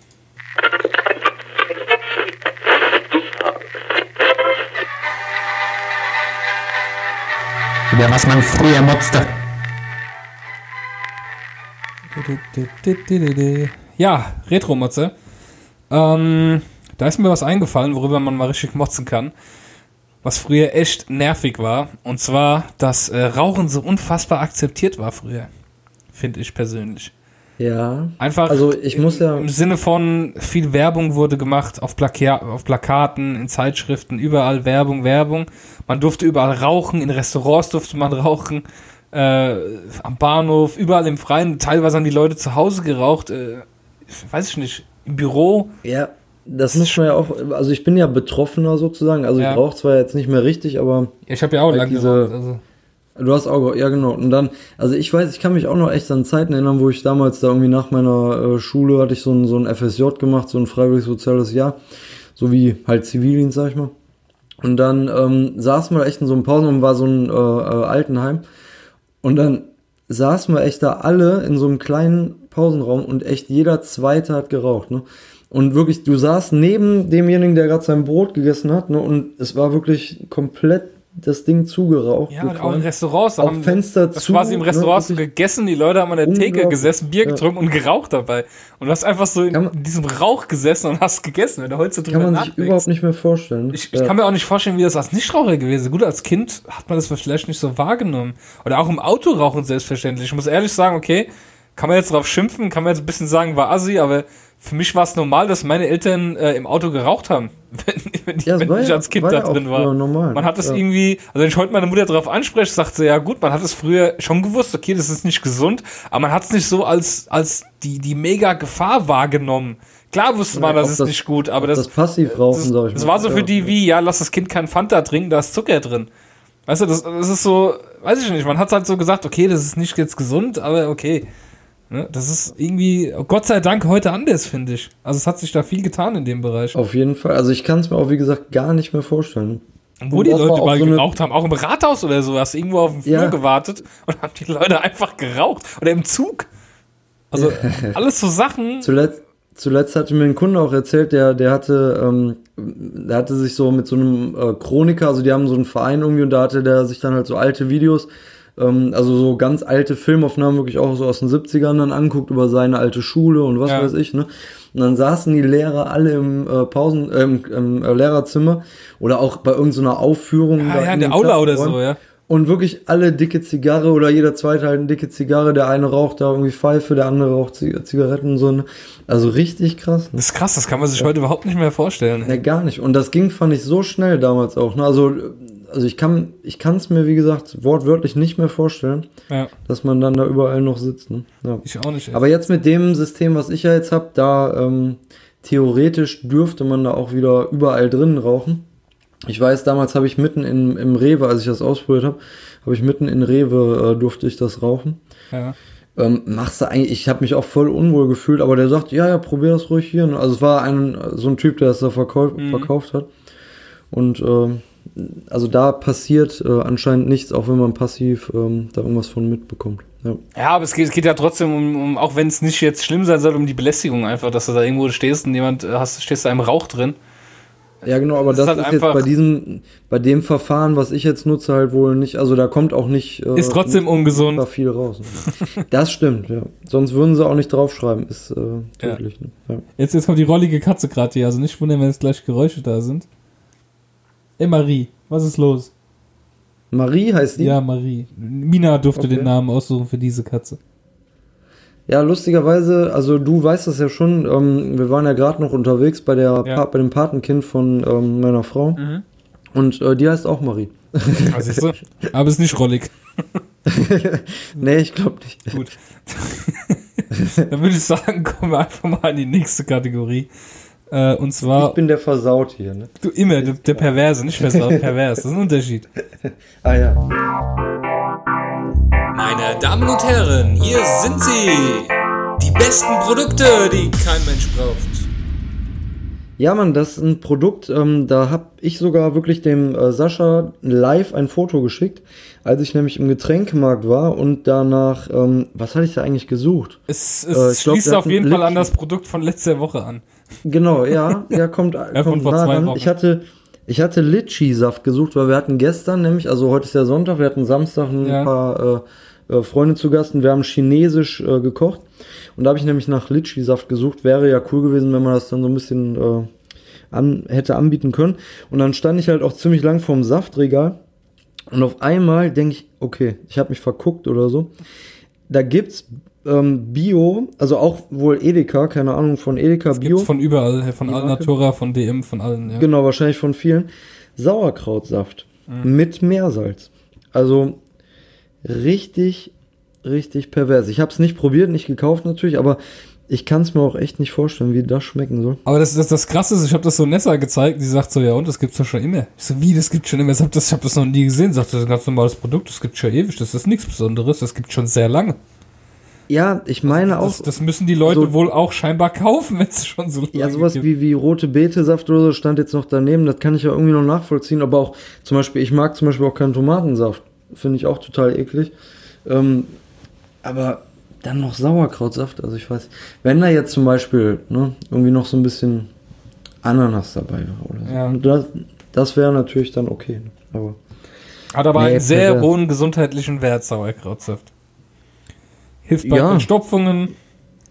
Über was man früher motzte. Ja, Retro-Motze. Ähm, da ist mir was eingefallen, worüber man mal richtig motzen kann. Was früher echt nervig war. Und zwar, dass äh, Rauchen so unfassbar akzeptiert war früher. Finde ich persönlich. Ja. Einfach Also ich muss ja. im Sinne von viel Werbung wurde gemacht auf, Plaka auf Plakaten, in Zeitschriften, überall Werbung, Werbung. Man durfte überall rauchen, in Restaurants durfte man rauchen, äh, am Bahnhof, überall im Freien. Teilweise haben die Leute zu Hause geraucht, äh, weiß ich nicht, im Büro. Ja, das muss man ja auch. Also ich bin ja Betroffener sozusagen. Also Ja. ich rauche zwar jetzt nicht mehr richtig, aber Ich habe ja auch Weil lange diese- geraucht. Also. Du hast auch, ja genau. Und dann, also ich weiß, ich kann mich auch noch echt an Zeiten erinnern, wo ich damals da irgendwie nach meiner äh, Schule hatte ich so ein, so ein FSJ gemacht, so ein freiwilliges soziales Jahr, so wie halt Zivildienst, sag ich mal. Und dann ähm, saßen wir echt in so einem Pausenraum, war so ein äh, äh, Altenheim. Und dann saßen wir echt da alle in so einem kleinen Pausenraum und echt jeder Zweite hat geraucht, ne? Und wirklich, du saßt neben demjenigen, der gerade sein Brot gegessen hat, ne? Und es war wirklich komplett das Ding zugeraucht. Ja, auch in. Restaurants. Da Auch haben Fenster das zu, quasi im ne, Restaurant wirklich gegessen, die Leute haben an der Theke gesessen, Bier Ja. getrunken und geraucht dabei. Und du hast einfach so in man- diesem Rauch gesessen und hast gegessen, wenn du heute so drüber Kann man sich nachdenkst. überhaupt nicht mehr vorstellen. ne? Ich, ich Ja. kann mir auch nicht vorstellen, wie das als Nichtraucher gewesen ist. Gut, als Kind hat man das vielleicht nicht so wahrgenommen. Oder auch im Auto rauchen selbstverständlich. Ich muss ehrlich sagen, okay, kann man jetzt drauf schimpfen, kann man jetzt ein bisschen sagen, war assi, aber für mich war es normal, dass meine Eltern äh, im Auto geraucht haben, wenn, wenn, ich, Ja, es wenn ich ja- als Kind da ja drin war. normal. Man hat es Ja. irgendwie, also wenn ich heute meine Mutter darauf anspreche, sagt sie, ja gut, man hat es früher schon gewusst, okay, das ist nicht gesund, aber man hat es nicht so als, als die, die mega Gefahr wahrgenommen. Klar wusste man, das ist das- nicht gut, aber das, das Passivrauchen, das, sag ich das mal. war so für die wie, ja, lass das Kind kein Fanta trinken, da ist Zucker drin. Weißt du, das, das ist so, weiß ich nicht, man hat halt so gesagt, okay, das ist nicht jetzt gesund, aber okay. Ne, das ist irgendwie, Gott sei Dank, heute anders, finde ich. Also es hat sich da viel getan in dem Bereich. Auf jeden Fall. Also ich kann es mir auch, wie gesagt, gar nicht mehr vorstellen. Wo Und die Leute mal so geraucht haben, auch im Rathaus oder so, hast du irgendwo auf dem Flur Ja. gewartet und haben die Leute einfach geraucht. Oder im Zug. Also alles so Sachen. Zuletzt, zuletzt hatte mir ein Kunde auch erzählt, der, der hatte, ähm, der hatte sich so mit so einem äh, Chroniker, also die haben so einen Verein irgendwie und da hatte der sich dann halt so alte Videos, ähm, also so ganz alte Filmaufnahmen wirklich auch so aus den 70ern dann anguckt über seine alte Schule und was Ja. weiß ich, ne? Und dann saßen die Lehrer alle im äh, Pausen, äh, im, im äh, Lehrerzimmer oder auch bei irgendeiner Aufführung. Ja, da ja, in der Aula oder so, ja. Und wirklich alle dicke Zigarre oder jeder zweite halt eine dicke Zigarre. Der eine raucht da irgendwie Pfeife, der andere raucht Zig- Zigaretten und so. ne? Also richtig krass. Ne? Das ist krass, das kann man sich heute überhaupt nicht mehr vorstellen. Ja, gar nicht. Und das ging, fand ich, so schnell damals auch. Ne? Also, also ich kann ich kann es mir, wie gesagt, wortwörtlich nicht mehr vorstellen, Ja, dass man dann da überall noch sitzt. Ne? Ja. ich auch nicht. ey. Aber jetzt mit dem System, was ich ja jetzt habe, da ähm, theoretisch dürfte man da auch wieder überall drinnen rauchen. Ich weiß, damals habe ich mitten in, im Rewe, als ich das ausprobiert habe, habe ich mitten in Rewe äh, durfte ich das rauchen. ja. Ähm, machst du eigentlich, ich habe mich auch voll unwohl gefühlt, aber der sagt, ja, ja, probier das ruhig hier. Also es war ein, so ein Typ, der das da verkauf, verkauft hat. Und ähm, also da passiert äh, anscheinend nichts, auch wenn man passiv ähm, da irgendwas von mitbekommt. Ja. Ja, aber es geht, es geht ja trotzdem um, um auch wenn es nicht jetzt schlimm sein soll, um die Belästigung einfach, dass du da irgendwo stehst und jemand äh, hast, stehst da im Rauch drin. Ja, genau, aber Das das, ist halt ist einfach- jetzt bei diesem, bei dem Verfahren, was ich jetzt nutze, halt wohl nicht, also da kommt auch nicht. äh, Ist trotzdem nicht ungesund. super viel raus. Ne? das stimmt, ja. Sonst würden sie auch nicht draufschreiben, ist äh, tödlich. Ne? Ja. Jetzt, jetzt kommt die rollige Katze gerade hier, also nicht wundern, wenn jetzt gleich Geräusche da sind. Ey, Marie, was ist los? Marie heißt die? Ja, Marie. Mina durfte Okay. den Namen aussuchen für diese Katze. Ja, lustigerweise, also du weißt das ja schon, ähm, wir waren ja gerade noch unterwegs bei, der Ja. Bei dem Patenkind von ähm, meiner Frau. Mhm. Und äh, die heißt auch Marie. Du? Aber ist nicht rollig. nee, ich glaube nicht. Gut. Dann würde ich sagen, kommen wir einfach mal in die nächste Kategorie. Äh, und Ich zwar, bin der versaut hier, ne? du immer, der, der Perverse, nicht versaut, pervers. Das ist ein Unterschied. Ah ja. Meine Damen und Herren, hier sind sie. Die besten Produkte, die kein Mensch braucht. Ja, Mann, das ist ein Produkt, ähm, da habe ich sogar wirklich dem äh, Sascha live ein Foto geschickt, als ich nämlich im Getränkemarkt war und danach, ähm, was hatte ich da eigentlich gesucht? Es, Äh, es ich glaub, schließt auf jeden Fall an das Produkt von letzter Woche an. Genau, ja, ja, kommt, von kommt nah ran. Ich hatte, ich hatte Litchi-Saft gesucht, weil wir hatten gestern nämlich, also heute ist ja Sonntag, wir hatten Samstag ein Ja. paar äh, äh, Freunde zu Gast und wir haben chinesisch äh, gekocht. Und da habe ich nämlich nach Litchi-Saft gesucht. Wäre ja cool gewesen, wenn man das dann so ein bisschen äh, an, hätte anbieten können. Und dann stand ich halt auch ziemlich lang vorm Saftregal. Und auf einmal denke ich, okay, ich habe mich verguckt oder so. Da gibt's ähm, Bio, also auch wohl Edeka, keine Ahnung von Edeka Bio. Gibt's von überall, von Die Marke? Alnatura, von DM, von allen, ja. Genau, wahrscheinlich von vielen. Sauerkrautsaft mit Meersalz. Also richtig, richtig pervers. Ich habe es nicht probiert, nicht gekauft natürlich, aber ich kann es mir auch echt nicht vorstellen, wie das schmecken soll. Aber das, das, das Krasse ist, ich habe das so Nessa gezeigt, die sagt so, ja und, das gibt's doch schon immer. Ich so, wie, das gibt's schon immer? Ich hab das, ich hab das noch nie gesehen. Sagt, das ist ein ganz normales Produkt, das gibt's schon ewig, das ist nichts Besonderes, das gibt's schon sehr lange. Ja, ich meine auch, Das, das müssen die Leute so- wohl auch scheinbar kaufen, wenn es schon so lange ja, sowas gibt. wie, wie rote Betesaft oder so stand jetzt noch daneben. Das kann ich ja irgendwie noch nachvollziehen. Aber auch zum Beispiel, ich mag zum Beispiel auch keinen Tomatensaft. Finde ich auch total eklig. Ähm, aber dann noch Sauerkrautsaft. Also ich weiß, wenn da jetzt zum Beispiel ne, irgendwie noch so ein bisschen Ananas dabei wäre oder so. Ja. Das, das wäre natürlich dann okay. Aber Hat aber Nee, einen sehr hohen gesundheitlichen Wert, Sauerkrautsaft. Hilft bei Ja. Verstopfungen.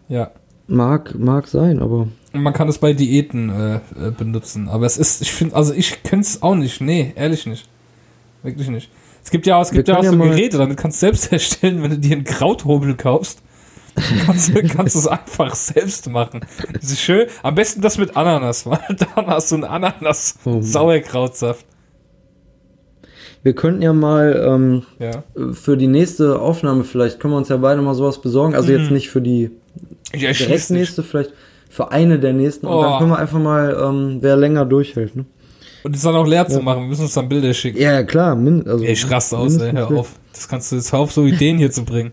Ja. mag, mag sein, aber man kann es bei Diäten äh, äh, benutzen. Aber es ist, ich finde, also ich könnte es auch nicht. Nee, ehrlich nicht. Wirklich nicht. Es gibt ja, es gibt ja auch so ja Geräte, damit kannst du selbst herstellen, wenn du dir einen Krauthobel kaufst. Kannst du kannst es einfach selbst machen. Das ist schön. Am besten das mit Ananas, weil dann hast du einen. Ananas-Sauerkrautsaft. Wir könnten ja mal ähm, Ja. für die nächste Aufnahme vielleicht, können wir uns ja beide mal sowas besorgen. Also jetzt nicht für die direkt nächste, vielleicht für eine der nächsten. Und Oh. dann können wir einfach mal, ähm, wer länger durchhält. Ne? Und es dann auch leer zu machen. Wir müssen uns dann Bilder schicken. Ja, ja, klar. Min also Ey, ich raste aus, ey, hör auf. Das kannst du jetzt hör auf, so Ideen hier zu bringen.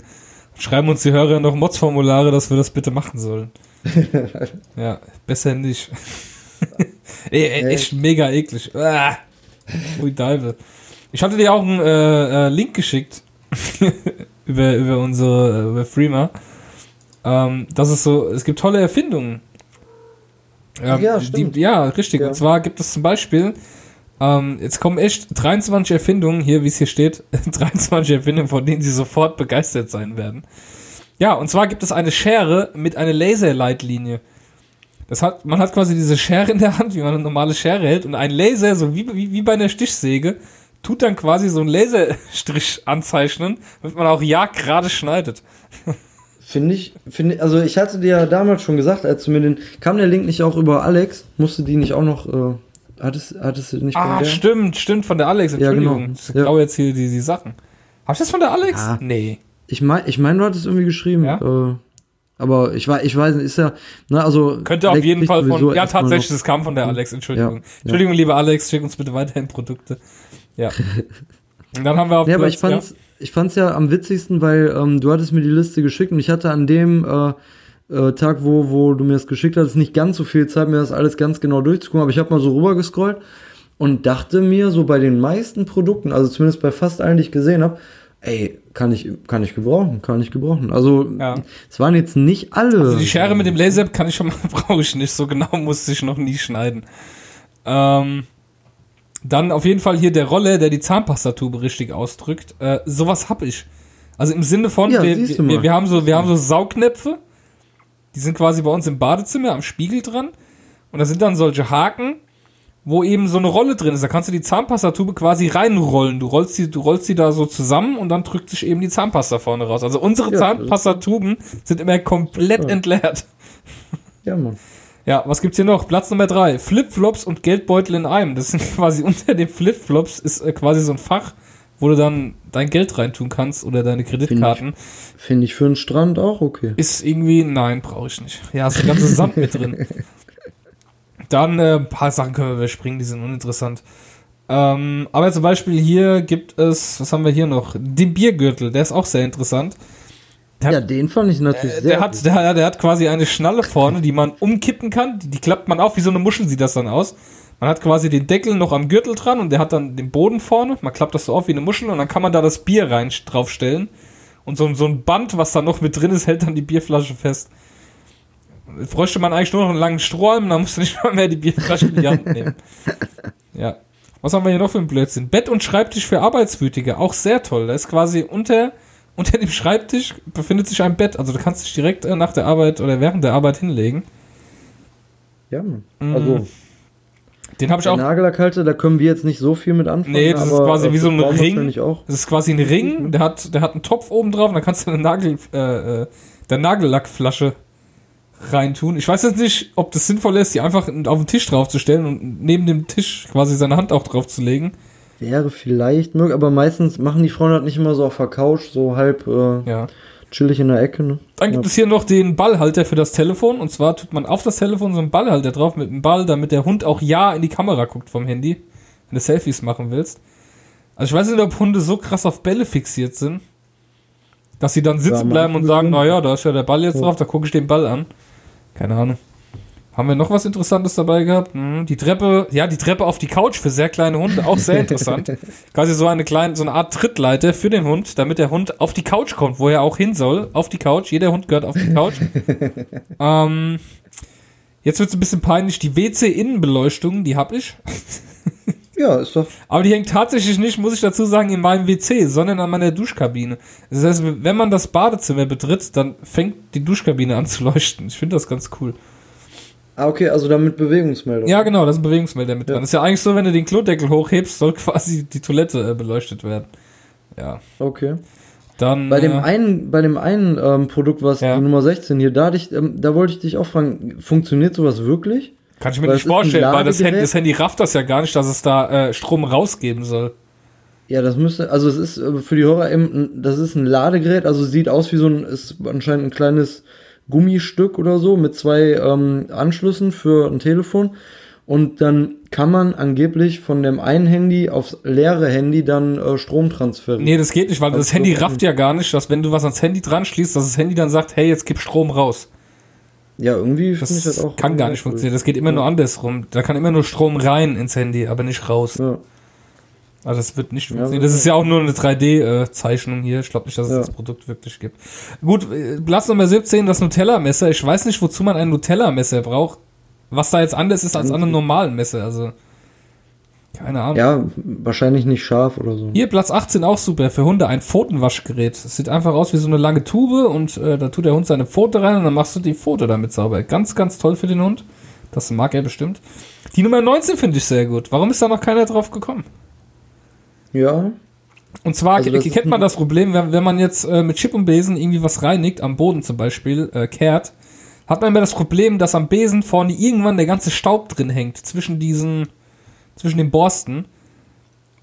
Schreiben uns die Hörer noch Mods-Formulare, dass wir das bitte machen sollen. ja, besser nicht. ey, ey, echt mega eklig. Ah, ui, Deive. Ich hatte dir auch einen äh, äh, Link geschickt über, über unsere äh, über Freema. Ähm, das ist so, es gibt tolle Erfindungen. Ähm, Ja, die, stimmt. ja, richtig. Ja. Und zwar gibt es zum Beispiel ähm, jetzt kommen echt 23 Erfindungen hier, wie es hier steht. 23 Erfindungen, von denen sie sofort begeistert sein werden. Ja, und zwar gibt es eine Schere mit einer Laserleitlinie. Das hat, man hat quasi diese Schere in der Hand, wie man eine normale Schere hält, und ein Laser, so wie, wie, wie bei einer Stichsäge, tut dann quasi so einen Laserstrich anzeichnen, damit man auch ja gerade schneidet. Finde ich, finde ich, also ich hatte dir ja damals schon gesagt, als du mir den, kam der Link nicht auch über Alex? Musste die nicht auch noch, äh, hattest, hattest du nicht Ah, stimmt, stimmt, von der Alex, Ja, genau. Entschuldigung. Ich Ja. glaube jetzt hier die, die Sachen. Hab ich das von der Alex? Ja. Nee. Ich meine, ich mein, du hattest irgendwie geschrieben, Ja? äh, aber ich weiß, ich weiß nicht, ist ja, ne, also. Könnte auf Alex jeden kriegt Fall von. Ja, tatsächlich, das kam von der Alex, Entschuldigung. Ja. Entschuldigung, lieber Alex, schick uns bitte weiterhin Produkte. Ja. Und dann haben wir auf Ja, aber Platz- ich fand's, ich fand's ja am witzigsten, weil ähm, du hattest mir die Liste geschickt und ich hatte an dem äh, äh, Tag, wo, wo du mir das geschickt hattest, nicht ganz so viel Zeit, mir das alles ganz genau durchzugucken, aber ich habe mal so rüber gescrollt und dachte mir, so bei den meisten Produkten, also zumindest bei fast allen, die ich gesehen habe, ey, kann ich, kann ich gebrauchen, kann ich gebrauchen. Also, Ja. es waren jetzt nicht alle. Also die Schere mit dem Laser kann ich schon mal, brauche ich nicht. So genau musste ich noch nie schneiden. Ähm, dann auf jeden Fall hier der Roller, der die Zahnpastatube richtig ausdrückt. Äh, sowas hab ich. Also im Sinne von, Ja, wir, wir, wir, haben so, wir haben so Saugnäpfe. Die sind quasi bei uns im Badezimmer am Spiegel dran. Und da sind dann solche Haken, wo eben so eine Rolle drin ist. Da kannst du die Zahnpastatube quasi reinrollen. Du rollst die, du rollst die da so zusammen und dann drückt sich eben die Zahnpasta vorne raus. Also unsere Ja, Zahnpastatuben sind immer komplett entleert. Ja, Mann. Ja, was gibt's hier noch? Platz Nummer drei. Flipflops und Geldbeutel in einem. Das sind quasi unter den Flipflops ist äh, quasi so ein Fach, wo du dann dein Geld reintun kannst oder deine Kreditkarten. Finde ich für einen Strand auch okay. Ist irgendwie, nein, brauche ich nicht. Ja, ist der ganze Sand mit drin. Dann äh, ein paar Sachen können wir überspringen, die sind uninteressant. Ähm, aber zum Beispiel hier gibt es, was haben wir hier noch? Den Biergürtel, der ist auch sehr interessant. Der Ja, hat, den fand ich natürlich äh, sehr der, hat, der, der hat quasi eine Schnalle vorne, die man umkippen kann. Die, die klappt man auf, wie so eine Muschel sieht das dann aus. Man hat quasi den Deckel noch am Gürtel dran und der hat dann den Boden vorne. Man klappt das so auf wie eine Muschel und dann kann man da das Bier rein draufstellen. Und so, so ein Band, was da noch mit drin ist, hält dann die Bierflasche fest. Jetzt bräuchte man eigentlich nur noch einen langen Strohhalm, dann musst du nicht mal mehr die Bierflasche in die Hand nehmen. Ja. Was haben wir hier noch für einen Blödsinn? Bett und Schreibtisch für Arbeitswütige, auch sehr toll. Da ist quasi unter, unter dem Schreibtisch befindet sich ein Bett. Also du kannst dich direkt äh, nach der Arbeit oder während der Arbeit hinlegen. Ja. Mhm. Also, Den habe ich der auch. Nagellackhalter, da können wir jetzt nicht so viel mit anfangen. Nee, das ist quasi wie so ein Ring. Das ist quasi ein Ring, der hat, der hat einen Topf oben drauf und da kannst du eine Nagel, äh, äh, der Nagellackflasche reintun. Ich weiß jetzt nicht, ob das sinnvoll ist, die einfach auf den Tisch draufzustellen und neben dem Tisch quasi seine Hand auch drauf zu legen. Wäre vielleicht möglich, aber meistens machen die Frauen das nicht immer so auf der Couch, so halb äh, Ja. chillig in der Ecke. Ne? Dann gibt es hier noch den Ballhalter für das Telefon. Und zwar tut man auf das Telefon so einen Ballhalter drauf mit einem Ball, damit der Hund auch ja in die Kamera guckt vom Handy, wenn du Selfies machen willst. Also ich weiß nicht, ob Hunde so krass auf Bälle fixiert sind, dass sie dann sitzen Ja, bleiben und sagen, naja, da ist ja der Ball jetzt Ja. drauf, da gucke ich den Ball an. Keine Ahnung. Haben wir noch was Interessantes dabei gehabt? Hm, die Treppe, ja, die Treppe auf die Couch für sehr kleine Hunde, auch sehr interessant. Quasi so eine kleine, so eine Art Trittleiter für den Hund, damit der Hund auf die Couch kommt, wo er auch hin soll. Auf die Couch. Jeder Hund gehört auf die Couch. ähm, jetzt wird es ein bisschen peinlich. Die WC-Innenbeleuchtung, die hab ich. Ja, ist doch. Aber die hängt tatsächlich nicht, muss ich dazu sagen, in meinem WC, sondern an meiner Duschkabine. Das heißt, wenn man das Badezimmer betritt, dann fängt die Duschkabine an zu leuchten. Ich finde das ganz cool. Ah, okay, also damit Bewegungsmeldung. Ja, genau, da ist ein Bewegungsmelder mit Ja. dran. Das ist ja eigentlich so, wenn du den Klodeckel hochhebst, soll quasi die Toilette äh, beleuchtet werden. Ja. Okay. Dann. Bei dem äh, einen, bei dem einen ähm, Produkt, was Ja. die Nummer 16 hier, da, ich, ähm, da wollte ich dich auch fragen, funktioniert sowas wirklich? Kann ich mir Weil nicht vorstellen, weil das Handy, das Handy rafft das ja gar nicht, dass es da äh, Strom rausgeben soll. Ja, das müsste, also es ist äh, für die Hörer eben, das ist ein Ladegerät, also sieht aus wie so ein, ist anscheinend ein kleines Gummistück oder so mit zwei ähm, Anschlüssen für ein Telefon. Und dann kann man angeblich von dem einen Handy aufs leere Handy dann äh, Strom transferieren. Nee, das geht nicht, weil Also das Handy rafft ja gar nicht, dass wenn du was ans Handy dran schließt, dass das Handy dann sagt, hey, jetzt gib Strom raus. Ja, irgendwie Das ich das auch. kann gar nicht funktionieren. Das geht immer nur andersrum. Da kann immer nur Strom rein ins Handy, aber nicht raus. Ja. Also das wird nicht funktionieren. Das ist ja auch nur eine 3D-Zeichnung hier. Ich glaube nicht, dass es Ja. das Produkt wirklich gibt. Gut, äh, Platz Nummer 17, das Nutella-Messer. Ich weiß nicht, wozu man ein Nutella-Messer braucht. Was da jetzt anders ist als an einem normalen Messer. Also, keine Ahnung. ja, wahrscheinlich nicht scharf oder so. Hier Platz 18 auch super für Hunde, ein Pfotenwaschgerät. Es sieht einfach aus wie so eine lange Tube und äh, da tut der Hund seine Pfote rein und dann machst du die Pfote damit sauber. Ganz, ganz toll für den Hund. Das mag er bestimmt. Die Nummer 19 finde ich sehr gut. Warum ist da noch keiner drauf gekommen? Ja. Und zwar Also kennt man das Problem, wenn, wenn man jetzt äh, mit Chip und Besen irgendwie was reinigt, am Boden zum Beispiel, äh, kehrt, hat man immer das Problem, dass am Besen vorne irgendwann der ganze Staub drin hängt, zwischen diesen, zwischen den Borsten.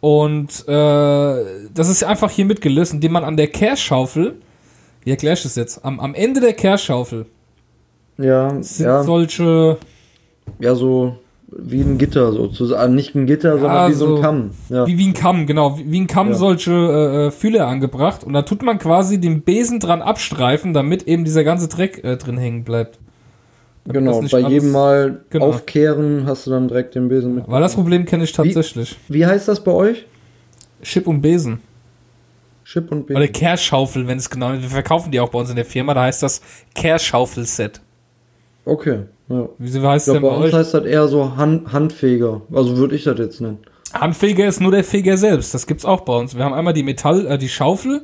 Und äh, das ist einfach hier mitgelöst, indem man an der Kehrschaufel, wie erkläre ich das jetzt, am, am Ende der Kehrschaufel Ja, sind ja, solche, ja, so wie ein Gitter sozusagen. Nicht ein Gitter, sondern wie so so ein Kamm. Ja. wie, wie ein Kamm, genau, wie, wie ein Kamm Ja. solche äh, äh, Fühler angebracht. Und da tut man quasi den Besen dran abstreifen, damit eben dieser ganze Dreck äh, drin hängen bleibt. Damit Genau, bei jedem Mal Genau. aufkehren hast du dann direkt den Besen mit. Weil das Problem kenne ich tatsächlich. Wie heißt das bei euch? Chip und Besen. Chip und Besen. Oder Kehrschaufel, wenn es genau Wir verkaufen die auch bei uns in der Firma, da heißt das Kehrschaufel-Set. Okay, ja. Wie heißt Ich denn bei uns euch? heißt das eher so Hand, Handfeger. Also würde ich das jetzt nennen. Handfeger ist nur der Feger selbst. Das gibt's auch bei uns. Wir haben einmal die Metall, äh, die Schaufel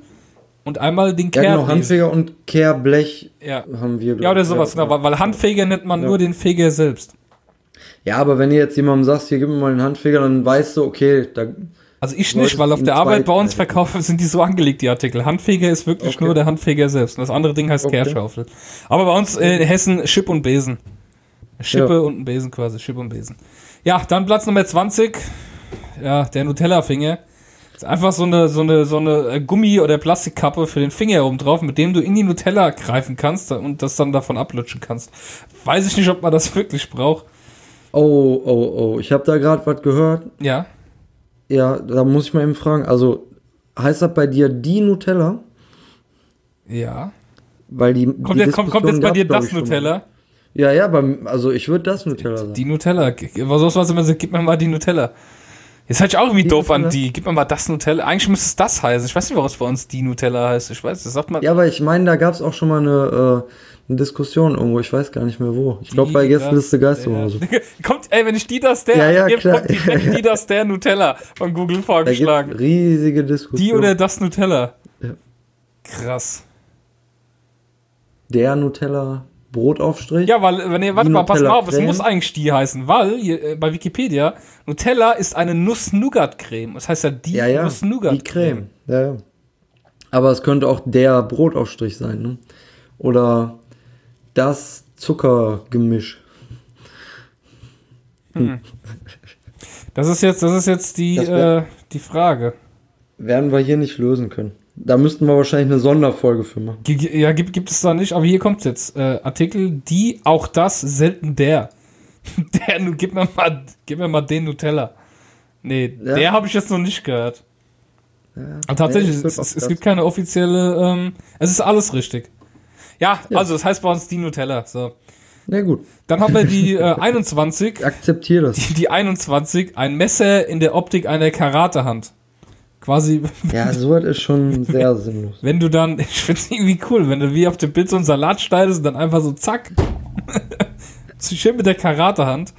und einmal den Ja, genau. Handfeger und Kehrblech Ja. haben wir. ja, oder sowas, genau. Weil, weil Handfeger nennt man Ja. nur den Feger selbst. Ja, aber wenn du jetzt jemandem sagst, hier gib mir mal einen Handfeger, dann weißt du, okay, da. Also ich nicht, weil auf der Arbeit bei uns verkaufen sind die so angelegt, die Artikel. Handfeger ist wirklich Okay. nur der Handfeger selbst. Und das andere Ding heißt Okay. Kehrschaufel. Aber bei uns äh, in Hessen Chip und Besen. Schippe Ja. und ein Besen quasi, Chip und Besen. Ja, dann Platz Nummer 20. Ja, der Nutella-Finger. Ist einfach so eine, so eine, so eine äh, Gummi- oder Plastikkappe für den Finger oben drauf, mit dem du in die Nutella greifen kannst und das dann davon ablutschen kannst. Weiß ich nicht, ob man das wirklich braucht. Oh, oh, oh. Ich habe da gerade was gehört. Ja. Ja, da muss ich mal eben fragen. Also, heißt das bei dir die Nutella? Ja. Weil die. Kommt, die jetzt, kommt, kommt jetzt bei dir das ich. Nutella? Ja, ja, beim, also ich würde das Nutella sagen. Die Nutella. Was soll was immer so, gib mir mal die Nutella. Jetzt hört sich auch irgendwie Die doof an, Nutella? die. Gib mir mal das Nutella. Eigentlich müsste es das heißen. Ich weiß nicht, warum es bei uns die Nutella heißt. Ich weiß, das sagt man. Ja, aber ich meine, da gab es auch schon mal eine, äh, eine Diskussion irgendwo. Ich weiß gar nicht mehr wo. Ich glaube bei Gästeliste das, Geister oder so. Kommt, ey, wenn ich die das der, Ja, ja, klar. kommt direkt die das der Nutella von Google vorgeschlagen. riesige Diskussionen. Die oder das Nutella. Ja. Krass. der Nutella Brotaufstrich. Ja, weil, wenn ihr, warte mal, pass mal auf, es muss eigentlich die heißen, weil hier, äh, bei Wikipedia, Nutella ist eine Nuss-Nougat-Creme. Das heißt ja die ja, ja. Nuss-Nougat-Creme. Die Creme. Ja, ja. Aber es könnte auch der Brotaufstrich sein, ne? Oder das Zuckergemisch. Das ist jetzt, das ist jetzt die, wär- äh, die Frage. Werden wir hier nicht lösen können. Da müssten wir wahrscheinlich eine Sonderfolge für machen. Ja, gibt, gibt es da nicht, aber hier kommt jetzt äh, Artikel, die, auch das, selten der. der, nu, gib mir mal, gib mir mal den Nutella. Nee, Ja. der habe ich jetzt noch nicht gehört. Ja, Aber tatsächlich, würd es, es, es gibt keine offizielle, ähm, es ist alles richtig. Ja, also es heißt bei uns die Nutella. So. Na gut, Dann haben wir die äh, 21, ich akzeptiere das. die, die 21, ein Messer in der Optik einer Karatehand. Quasi, Ja, sowas ist schon sehr sinnlos. wenn du dann, ich finde es irgendwie cool, wenn du wie auf dem Bild so einen Salat schneidest und dann einfach so zack. Zu schön mit der Karatehand.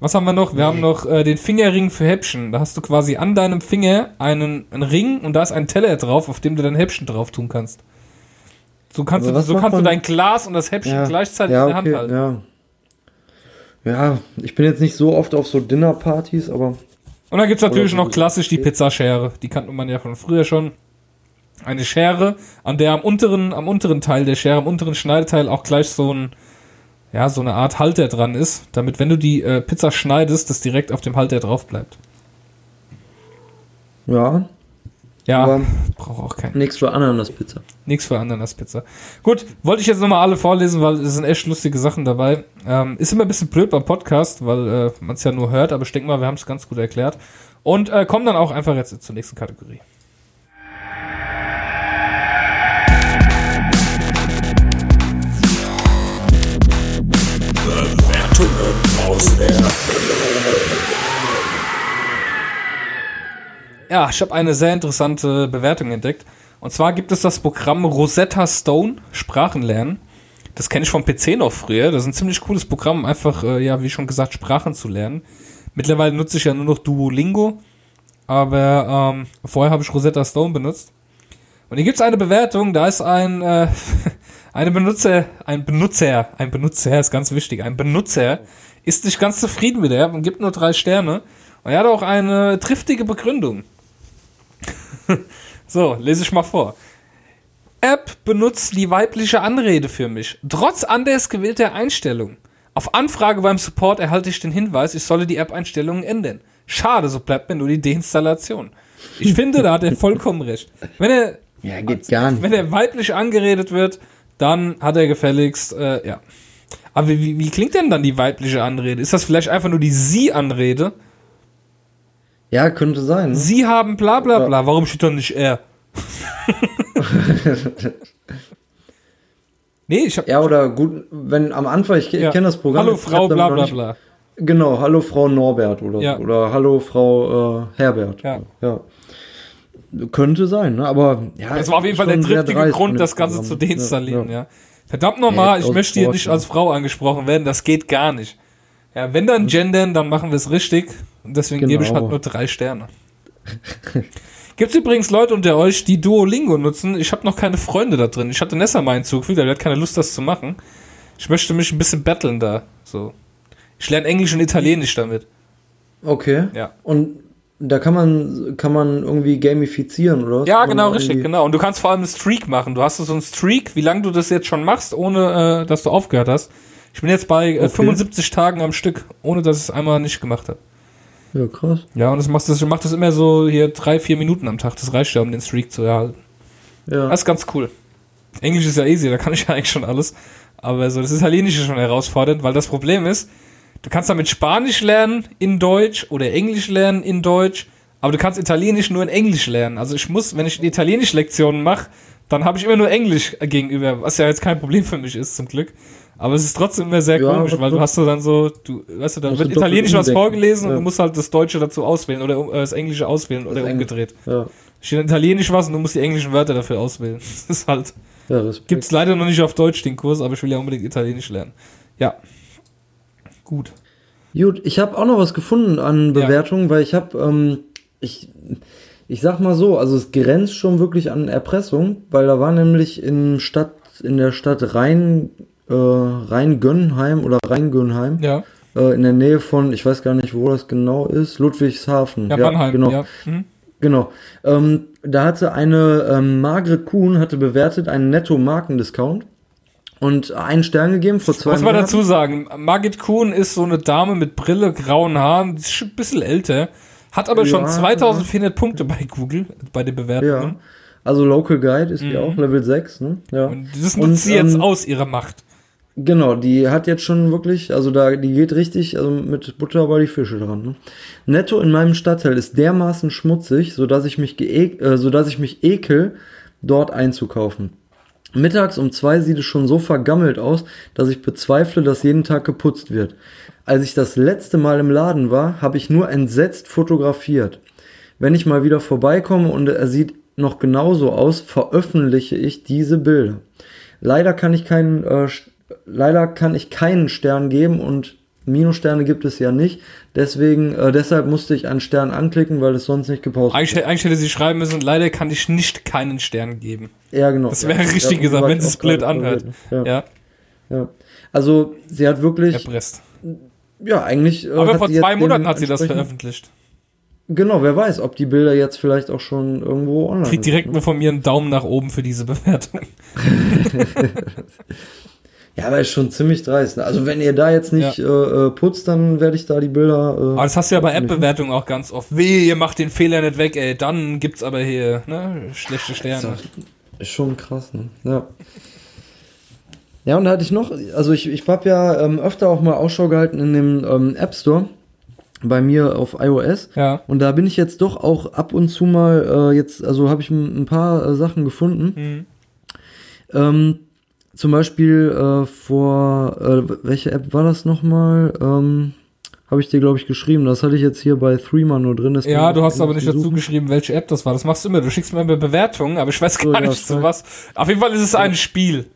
Was haben wir noch? Wir haben noch äh, den Fingerring für Häppchen. Da hast du quasi an deinem Finger einen, einen Ring und da ist ein Teller drauf, auf dem du dein Häppchen drauf tun kannst. So kannst, du, so kannst du dein Glas und das Häppchen gleichzeitig ja, in der Hand okay, halten. Ja. ja, ich bin jetzt nicht so oft auf so Dinnerpartys, aber Und dann gibt es natürlich noch klassisch die Pizzaschere. Die kannte man ja von früher schon. Eine Schere, an der am unteren, am unteren Teil der Schere, am unteren Schneideteil auch gleich so ein, ja, so eine Art Halter dran ist, damit, wenn du die äh, Pizza schneidest, das direkt auf dem Halter drauf bleibt. ja, Ja, aber braucht auch kein. nichts für Ananaspizza. Nichts für Ananas-Pizza. Gut, wollte ich jetzt nochmal alle vorlesen, weil es sind echt lustige Sachen dabei. Ähm, ist immer ein bisschen blöd beim Podcast, weil äh, man es ja nur hört, aber ich denke mal, wir haben es ganz gut erklärt. Und äh, kommen dann auch einfach jetzt zur nächsten Kategorie. aus der Ja, ich habe eine sehr interessante Bewertung entdeckt. Und zwar gibt es das Programm Rosetta Stone Sprachenlernen. Das kenne ich vom PC noch früher. Das ist ein ziemlich cooles Programm, einfach, äh, ja, wie schon gesagt, Sprachen zu lernen. Mittlerweile nutze ich ja nur noch Duolingo. Aber ähm, vorher habe ich Rosetta Stone benutzt. Und hier gibt es eine Bewertung, da ist ein, äh, eine Benutzer, ein Benutzer, ein Benutzer ist ganz wichtig, ein Benutzer ist nicht ganz zufrieden mit der und gibt nur drei Sterne. Und er hat auch eine triftige Begründung. So, lese ich mal vor. App benutzt die weibliche Anrede für mich, trotz anders gewählter Einstellungen. Auf Anfrage beim Support erhalte ich den Hinweis, ich solle die App-Einstellungen ändern. Schade, so bleibt mir nur die Deinstallation. Ich finde, da hat er vollkommen recht. Wenn er, Ja, geht gar nicht. wenn er weiblich angeredet wird, dann hat er gefälligst, äh, ja. Aber wie, wie, wie klingt denn dann die weibliche Anrede? Ist das vielleicht einfach nur die Sie-Anrede? Ja, könnte sein. Ne? Sie haben bla bla bla. Warum steht doch nicht er? nee, ich hab. Ja, oder gut, wenn am Anfang, ich, ja. kenne das Programm. Hallo Frau bla bla nicht- bla. Genau, hallo Frau Norbert oder, Ja. oder hallo Frau äh, Herbert. Ja. ja. Könnte sein, ne? Aber ja. Das war auf jeden Fall der triftige Grund, das Ganze Programm. zu deinstallieren, ja. Verdammt nochmal, ich möchte hier nicht als Frau angesprochen werden, das geht gar nicht. Ja, wenn dann gendern, dann machen wir es richtig. Und deswegen gebe ich Genau. halt nur drei Sterne. Gibt es übrigens Leute unter euch, die Duolingo nutzen? Ich habe noch keine Freunde da drin. Ich hatte Nessa mal hinzugefügt, aber der hat keine Lust, das zu machen. Ich möchte mich ein bisschen battlen da. So. Ich lerne Englisch und Italienisch damit. Okay. Ja. Und da kann man, kann man irgendwie gamifizieren, oder? Ja, genau, richtig, genau. Und du kannst vor allem einen Streak machen. Du hast so einen Streak, wie lange du das jetzt schon machst, ohne äh, dass du aufgehört hast. Ich bin jetzt bei äh, Okay. 75 Tagen am Stück, ohne dass ich es einmal nicht gemacht habe. Ja, krass. Ja, und das machst das, macht das immer so hier drei, vier Minuten am Tag. Das reicht ja, um den Streak zu erhalten. Ja. Das ist ganz cool. Englisch ist ja easy, da kann ich ja eigentlich schon alles. Aber so, das Italienische ist schon herausfordernd, weil das Problem ist, du kannst damit Spanisch lernen in Deutsch oder Englisch lernen in Deutsch, aber du kannst Italienisch nur in Englisch lernen. Also ich muss, wenn ich Italienisch-Lektionen mache, dann habe ich immer nur Englisch gegenüber, was ja jetzt kein Problem für mich ist, zum Glück. Aber es ist trotzdem immer sehr Ja, komisch, weil du hast du dann so, du, weißt du, da Musst wird Italienisch was vorgelesen und Ja. du musst halt das Deutsche dazu auswählen oder äh, das Englische auswählen oder Engl- umgedreht. Ja. Steht in Italienisch was und du musst die englischen Wörter dafür auswählen. Das ist halt. Ja, Respekt. Gibt's leider noch nicht auf Deutsch den Kurs, aber ich will ja unbedingt Italienisch lernen. Ja. Gut. Gut, ich habe auch noch was gefunden an Ja. Bewertungen, weil ich habe, ähm, ich, ich sag mal so, also es grenzt schon wirklich an Erpressung, weil da war nämlich in Stadt, in der Stadt Rhein, äh, Rheingönnheim oder Rheingönnheim, Ja. äh, in der Nähe von, ich weiß gar nicht, wo das genau ist, Ludwigshafen. Ja, Mannheim. genau. Ja. Mhm. Genau. Ähm, da hatte eine ähm, Margret Kuhn hatte bewertet einen Netto-Markendiscount und einen Stern gegeben vor zwei Muss man dazu sagen, Margit Kuhn ist so eine Dame mit Brille, grauen Haaren, die ist schon ein bisschen älter, hat aber schon Ja, 2400 Punkte bei Google, bei den Ja. Bewertungen. Also Local Guide ist die auch, Level 6, ne? Ja. Mhm. Und das Und, nutzt sie jetzt ähm, aus, ihre Macht. Genau, die hat jetzt schon wirklich, also da, die geht richtig, also mit Butter bei die Fische dran. Ne? Netto in meinem Stadtteil ist dermaßen schmutzig, sodass ich mich äh, sodass ich mich ekel, dort einzukaufen. Mittags um zwei sieht es schon so vergammelt aus, dass ich bezweifle, dass jeden Tag geputzt wird. Als ich das letzte Mal im Laden war, habe ich nur entsetzt fotografiert. Wenn ich mal wieder vorbeikomme und er sieht noch genauso aus, veröffentliche ich diese Bilder. Leider kann ich keinen, äh, leider kann ich keinen Stern geben und Minussterne gibt es ja nicht. Deswegen, äh, deshalb musste ich einen Stern anklicken, weil es sonst nicht gepostet Eigentlich, eigentlich hätte sie schreiben müssen, leider kann ich nicht keinen Stern geben. Ja, genau. Das wäre ja, richtig ja, gesagt, wenn sie es blöd anhört. Ja, Ja, ja. Also, sie hat wirklich, erpresst. ja, eigentlich. äh, Aber vor zwei Monaten hat sie das veröffentlicht. Genau, wer weiß, ob die Bilder jetzt vielleicht auch schon irgendwo online Kriegt sind, direkt ne? mal von mir einen Daumen nach oben für diese Bewertung. Ja, aber ist schon ziemlich dreist. Ne? Also, wenn ihr da jetzt nicht äh, äh, putzt, dann werde ich da die Bilder. Äh, Aber das hast du ja bei App-Bewertungen auch ganz oft. Wehe, ihr macht den Fehler nicht weg, ey. Dann gibt's aber hier ne, schlechte Sterne. Ist schon krass, ne? Ja. Ja, und da hatte ich noch, also ich, ich habe ja ähm, öfter auch mal Ausschau gehalten in dem ähm, App Store bei mir auf iOS. Ja. Und da bin ich jetzt doch auch ab und zu mal äh, jetzt, also habe ich ein, ein paar äh, Sachen gefunden. Mhm. Ähm, zum Beispiel äh, vor, äh, welche App war das nochmal? Ähm, habe ich dir, glaube ich, geschrieben. Das hatte ich jetzt hier bei Threema nur drin. Ja, du hast aber nicht dazu geschrieben, welche App das war. Das machst du immer. Du schickst mir immer Bewertungen, aber ich weiß So, gar ja, nicht zu voll. was. Auf jeden Fall ist es ein Spiel.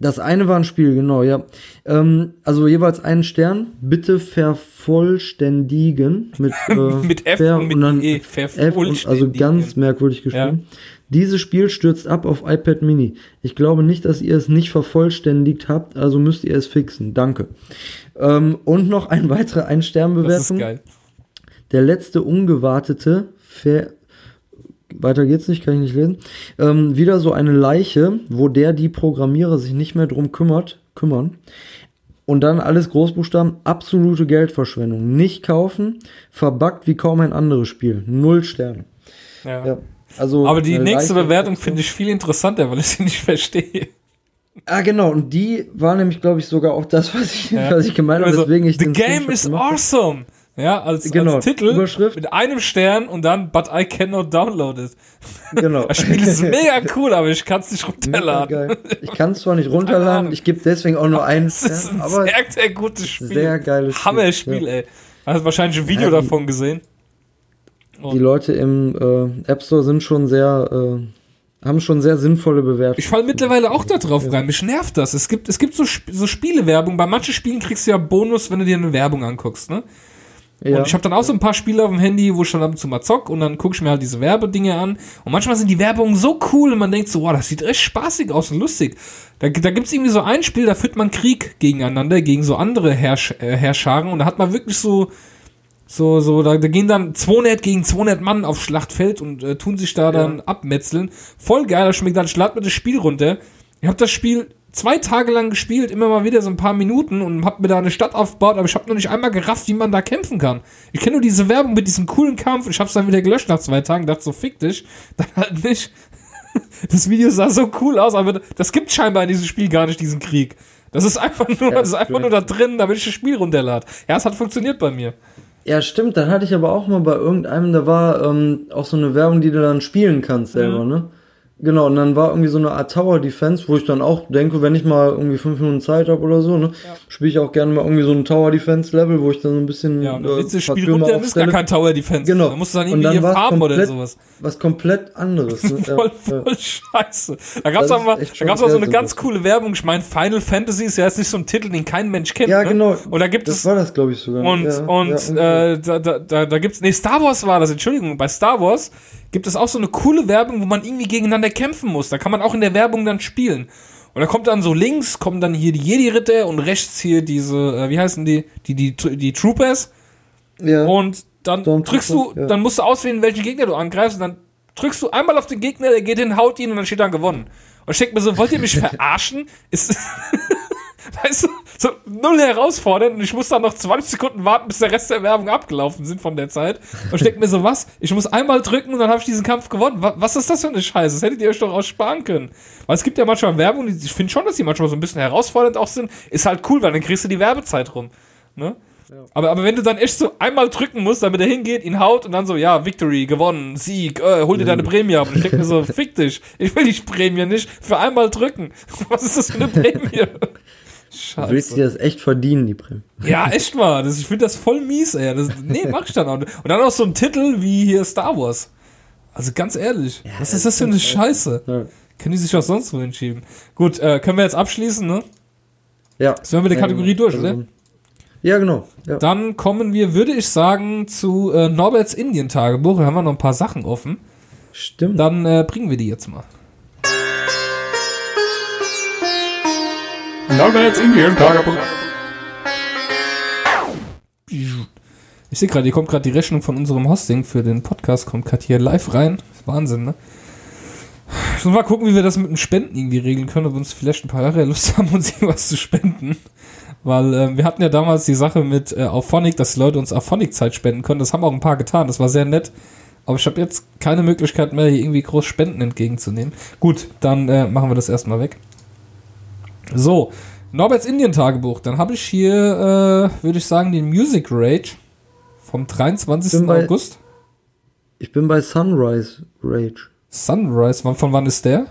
Das eine war ein Spiel, genau, ja. Ähm, also jeweils einen Stern. Bitte vervollständigen. Mit, äh, Mit F und mit dann E. F und, also ganz merkwürdig geschrieben. Dieses Spiel stürzt ab auf iPad Mini. Ich glaube nicht, dass ihr es nicht vervollständigt habt, also müsst ihr es fixen. Danke. Ähm, und noch eine weitere Das ist Ein-Stern-Bewertung. geil. Der letzte ungewartete Ver weiter geht's nicht, kann ich nicht lesen. Ähm, wieder so eine Leiche, wo der die Programmierer sich nicht mehr drum kümmert, kümmern. Und dann alles Großbuchstaben, absolute Geldverschwendung. Nicht kaufen, verbuggt wie kaum ein anderes Spiel. Null Sterne. Ja. Ja. Also, Aber die eine nächste Bewertung finde ich viel interessanter, weil ich sie nicht verstehe. Ah, genau. Und die war nämlich, glaube ich, sogar auch das, was ich, Ja. was ich gemeint habe, Also, weswegen ich The game is awesome. Ja, als, Genau, als Titel Überschrift. mit einem Stern und dann But I cannot download it. Genau. Das Spiel ist mega cool, aber ich kann es nicht runterladen. Ich kann es zwar nicht runterladen, ich gebe deswegen auch nur einen Das ist Stern, ein aber sehr, sehr gutes Spiel. sehr geiles Spiel, Hammer-Spiel, ja. ey. Hast wahrscheinlich ein Video Ja, davon gesehen. Die Leute im äh, App Store sind schon sehr, äh, haben schon sehr sinnvolle Bewertungen. Ich fall mittlerweile auch da drauf rein. Mich nervt das. Es gibt, es gibt so, so Spielewerbung. Bei manchen Spielen kriegst du ja Bonus, wenn du dir eine Werbung anguckst, ne? ja. Und ich habe dann auch so ein paar Spiele auf dem Handy, wo ich dann ab und zu mal zock und dann gucke ich mir halt diese Werbedinge an. Und manchmal sind die Werbungen so cool und man denkt so, wow, das sieht echt spaßig aus und lustig. Da, da gibt's irgendwie so ein Spiel, da führt man Krieg gegeneinander, gegen so andere Herrsch äh, Herrscharen und da hat man wirklich so, so, so, da, da gehen dann 200 gegen 200 Mann aufs Schlachtfeld und äh, tun sich da dann abmetzeln. Voll geil, da mir gedacht, ich lad mir das Spiel runter. Ich habe das Spiel zwei Tage lang gespielt, immer mal wieder so ein paar Minuten und hab mir da eine Stadt aufgebaut, aber ich habe noch nicht einmal gerafft, wie man da kämpfen kann. Ich kenne nur diese Werbung mit diesem coolen Kampf und ich hab's dann wieder gelöscht nach zwei Tagen, dachte so, fick dich. Dann halt nicht. Das Video sah so cool aus, aber das gibt scheinbar in diesem Spiel gar nicht, diesen Krieg. Das ist einfach nur, Ja, das ist einfach nur da drin, damit ich das Spiel runterlade. Ja, es hat funktioniert bei mir. Ja, stimmt, dann hatte ich aber auch mal bei irgendeinem, da war ähm, auch so eine Werbung, die du dann spielen kannst selber, ne? Genau, und dann war irgendwie so eine Art Tower Defense, wo ich dann auch denke, wenn ich mal irgendwie fünf Minuten Zeit habe oder so, ne, spiele ich auch gerne mal irgendwie so ein Tower Defense Level, wo ich dann so ein bisschen Ja, und willst du paar Spiel runter, ist gar kein Tower Defense. Genau. Da musst du dann Und irgendwie dann hier war's farmen oder komplett- sowas. was komplett anderes. Ne? Ja, voll, ja. voll scheiße. Da gab's Das auch mal, da gab's auch so eine ganz coole Werbung. Ich meine, Final Fantasy ist ja jetzt nicht so ein Titel, den kein Mensch kennt. Ja, ne? genau. Und da gibt Das es war das, glaube ich, sogar. und ja, und ja, äh, da, da, da, da gibt's nee Star Wars war das. Entschuldigung, bei Star Wars gibt es auch so eine coole Werbung, wo man irgendwie gegeneinander kämpfen muss. Da kann man auch in der Werbung dann spielen. Und da kommt dann so links kommen dann hier die Jedi Ritter und rechts hier diese äh, wie heißen die die die die Troopers. ja. Und dann Stormtrooper, drückst du, ja. dann musst du auswählen, welchen Gegner du angreifst. Und dann drückst du einmal auf den Gegner, der geht hin, haut ihn und dann steht dann gewonnen. Und ich denke mir so, wollt ihr mich verarschen? Ist, weißt du, so null herausfordernd und ich muss dann noch 20 Sekunden warten, bis der Rest der Werbung abgelaufen sind von der Zeit. Und ich denke mir so, was? Ich muss einmal drücken und dann habe ich diesen Kampf gewonnen. Was, ist das für eine Scheiße? Das hättet ihr euch doch aussparen können. Weil es gibt ja manchmal Werbung, ich finde schon, dass die manchmal so ein bisschen herausfordernd auch sind. Ist halt cool, weil dann kriegst du die Werbezeit rum. Ne? Aber, aber wenn du dann echt so einmal drücken musst, damit er hingeht, ihn haut und dann so, ja, Victory, gewonnen, Sieg, äh, hol dir deine Prämie ab. Und ich denke mir so, fick dich, ich will die Prämie nicht für einmal drücken. Was ist das für eine Prämie? Du willst Scheiße. dir das echt verdienen, die Prämie. Ja, echt mal. Das, ich finde das voll mies, ey. Das, nee, mach ich dann auch. nicht. Und dann auch so ein Titel wie hier Star Wars. Also ganz ehrlich, was ist das für eine Scheiße? Ja. Können die sich auch sonst wo hinschieben? Gut, äh, können wir jetzt abschließen, ne? Ja. Sind wir mit der Kategorie durch, also, oder? Ja, genau. Ja. Dann kommen wir, würde ich sagen, zu äh, Norberts Indien-Tagebuch. Da haben wir noch ein paar Sachen offen. Stimmt. Dann äh, bringen wir die jetzt mal. Norberts Indien-Tagebuch. Ich sehe gerade, hier kommt gerade die Rechnung von unserem Hosting für den Podcast, kommt gerade hier live rein. Wahnsinn, ne? Muss mal gucken, wie wir das mit den Spenden irgendwie regeln können, ob wir uns vielleicht ein paar Jahre Lust haben, uns irgendwas zu spenden. Weil äh, wir hatten ja damals die Sache mit äh, Auphonic, dass die Leute uns Auphonic-Zeit spenden können. Das haben auch ein paar getan, das war sehr nett. Aber ich habe jetzt keine Möglichkeit mehr, hier irgendwie groß Spenden entgegenzunehmen. Gut, dann äh, machen wir das erstmal weg. So, Norberts Indien-Tagebuch. Dann habe ich hier, äh, würde ich sagen, den Music Rage vom 23. Bin bei- August. Ich bin bei Sunrise Rage. Sunrise, wann- von wann ist der?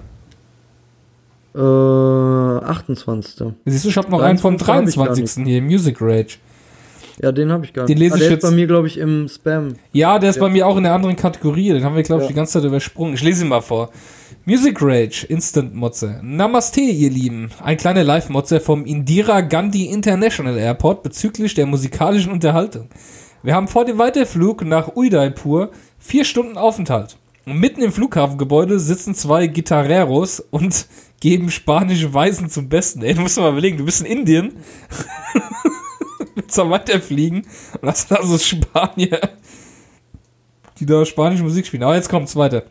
Äh, 28. Siehst du, ich habe noch einen vom 23. hab ich gar 23. hier, Music Rage. Ja, den habe ich gar Den nicht. lese Ah, ich der jetzt- ist bei mir, glaube ich, im Spam. Ja, der ist Ja. bei mir auch in der anderen Kategorie. Den haben wir, glaube ich, Ja. die ganze Zeit übersprungen. Ich lese ihn mal vor. Music Rage, Instant Motze. Namaste, ihr Lieben. Ein kleiner Live-Motze vom Indira Gandhi International Airport bezüglich der musikalischen Unterhaltung. Wir haben vor dem Weiterflug nach Udaipur vier Stunden Aufenthalt. Mitten im Flughafengebäude sitzen zwei Gitarreros und geben spanische Weisen zum Besten. Ey, du musst mal überlegen, du bist in Indien, willst am Weiterfliegen und hast da so Spanier, die da spanische Musik spielen. Aber jetzt kommt's weiter.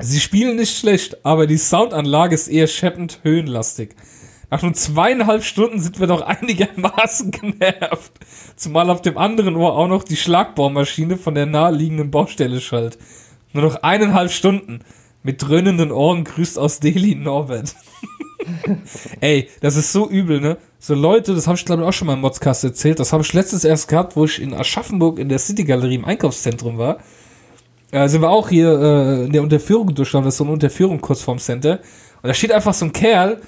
Sie spielen nicht schlecht, aber die Soundanlage ist eher scheppend höhenlastig. Nach nur zweieinhalb Stunden sind wir doch einigermaßen genervt. Zumal auf dem anderen Ohr auch noch die Schlagbohrmaschine von der naheliegenden Baustelle schallt. Nur noch eineinhalb Stunden. Mit dröhnenden Ohren grüßt aus Delhi Norbert. Ey, das ist so übel, ne? So Leute, das habe ich glaube ich auch schon mal im Modscast erzählt, das habe ich letztens erst gehabt, wo ich in Aschaffenburg in der City Galerie im Einkaufszentrum war. Äh, sind wir auch hier äh, in der Unterführung durchgelaufen, das ist so eine Unterführung kurz vorm Center. Und da steht einfach so ein Kerl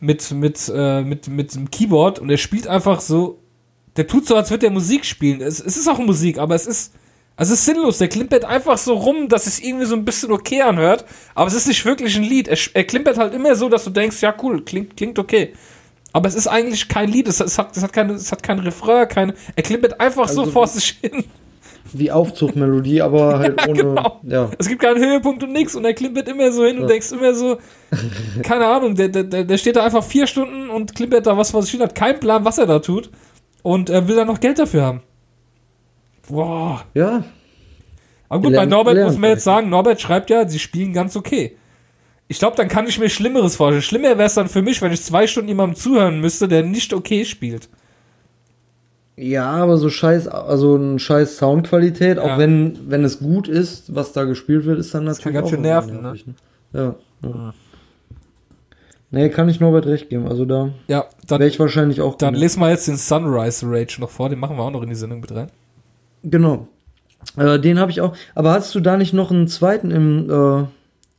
mit, mit, äh, mit, mit einem Keyboard und der spielt einfach so, der tut so, als würde der Musik spielen. Es, es ist auch Musik, aber es ist, also es ist sinnlos. Der klimpert einfach so rum, dass es irgendwie so ein bisschen okay anhört, aber es ist nicht wirklich ein Lied. Er, er klimpert halt immer so, dass du denkst, ja cool, klingt, klingt okay. Aber es ist eigentlich kein Lied, es, es, hat, es, hat, keine, es hat kein Refrain, keine, er klimpert einfach so Also vor sich hin. Wie Aufzugmelodie, aber halt ohne. genau. Ja. Es gibt keinen Höhepunkt und nix und er klimpert immer so hin und denkst immer so, keine Ahnung, der, der, der der steht da einfach vier Stunden und klimpert da was, was sich hin hat. Kein Plan, was er da tut. Und er will da noch Geld dafür haben. Boah. Ja, Aber gut, Lernt- bei Norbert muss man jetzt sagen, Norbert schreibt ja, sie spielen ganz okay. Ich glaube, dann kann ich mir Schlimmeres vorstellen. Schlimmer wäre es dann für mich, wenn ich zwei Stunden jemandem zuhören müsste, der nicht okay spielt. Ja, aber so scheiß, also ein scheiß Soundqualität, Ja. auch wenn, wenn es gut ist, was da gespielt wird, ist dann natürlich. kann ganz auch schön nerven, ne? nervig, ne? Ja. ja. Nee, kann ich Norbert recht geben. Also da Ja, wäre ich wahrscheinlich auch. dann lesen wir jetzt den Sunrise Rage noch vor. Den machen wir auch noch in die Sendung mit rein. Genau. Äh, den habe ich auch. Aber hast du da nicht noch einen zweiten im, äh,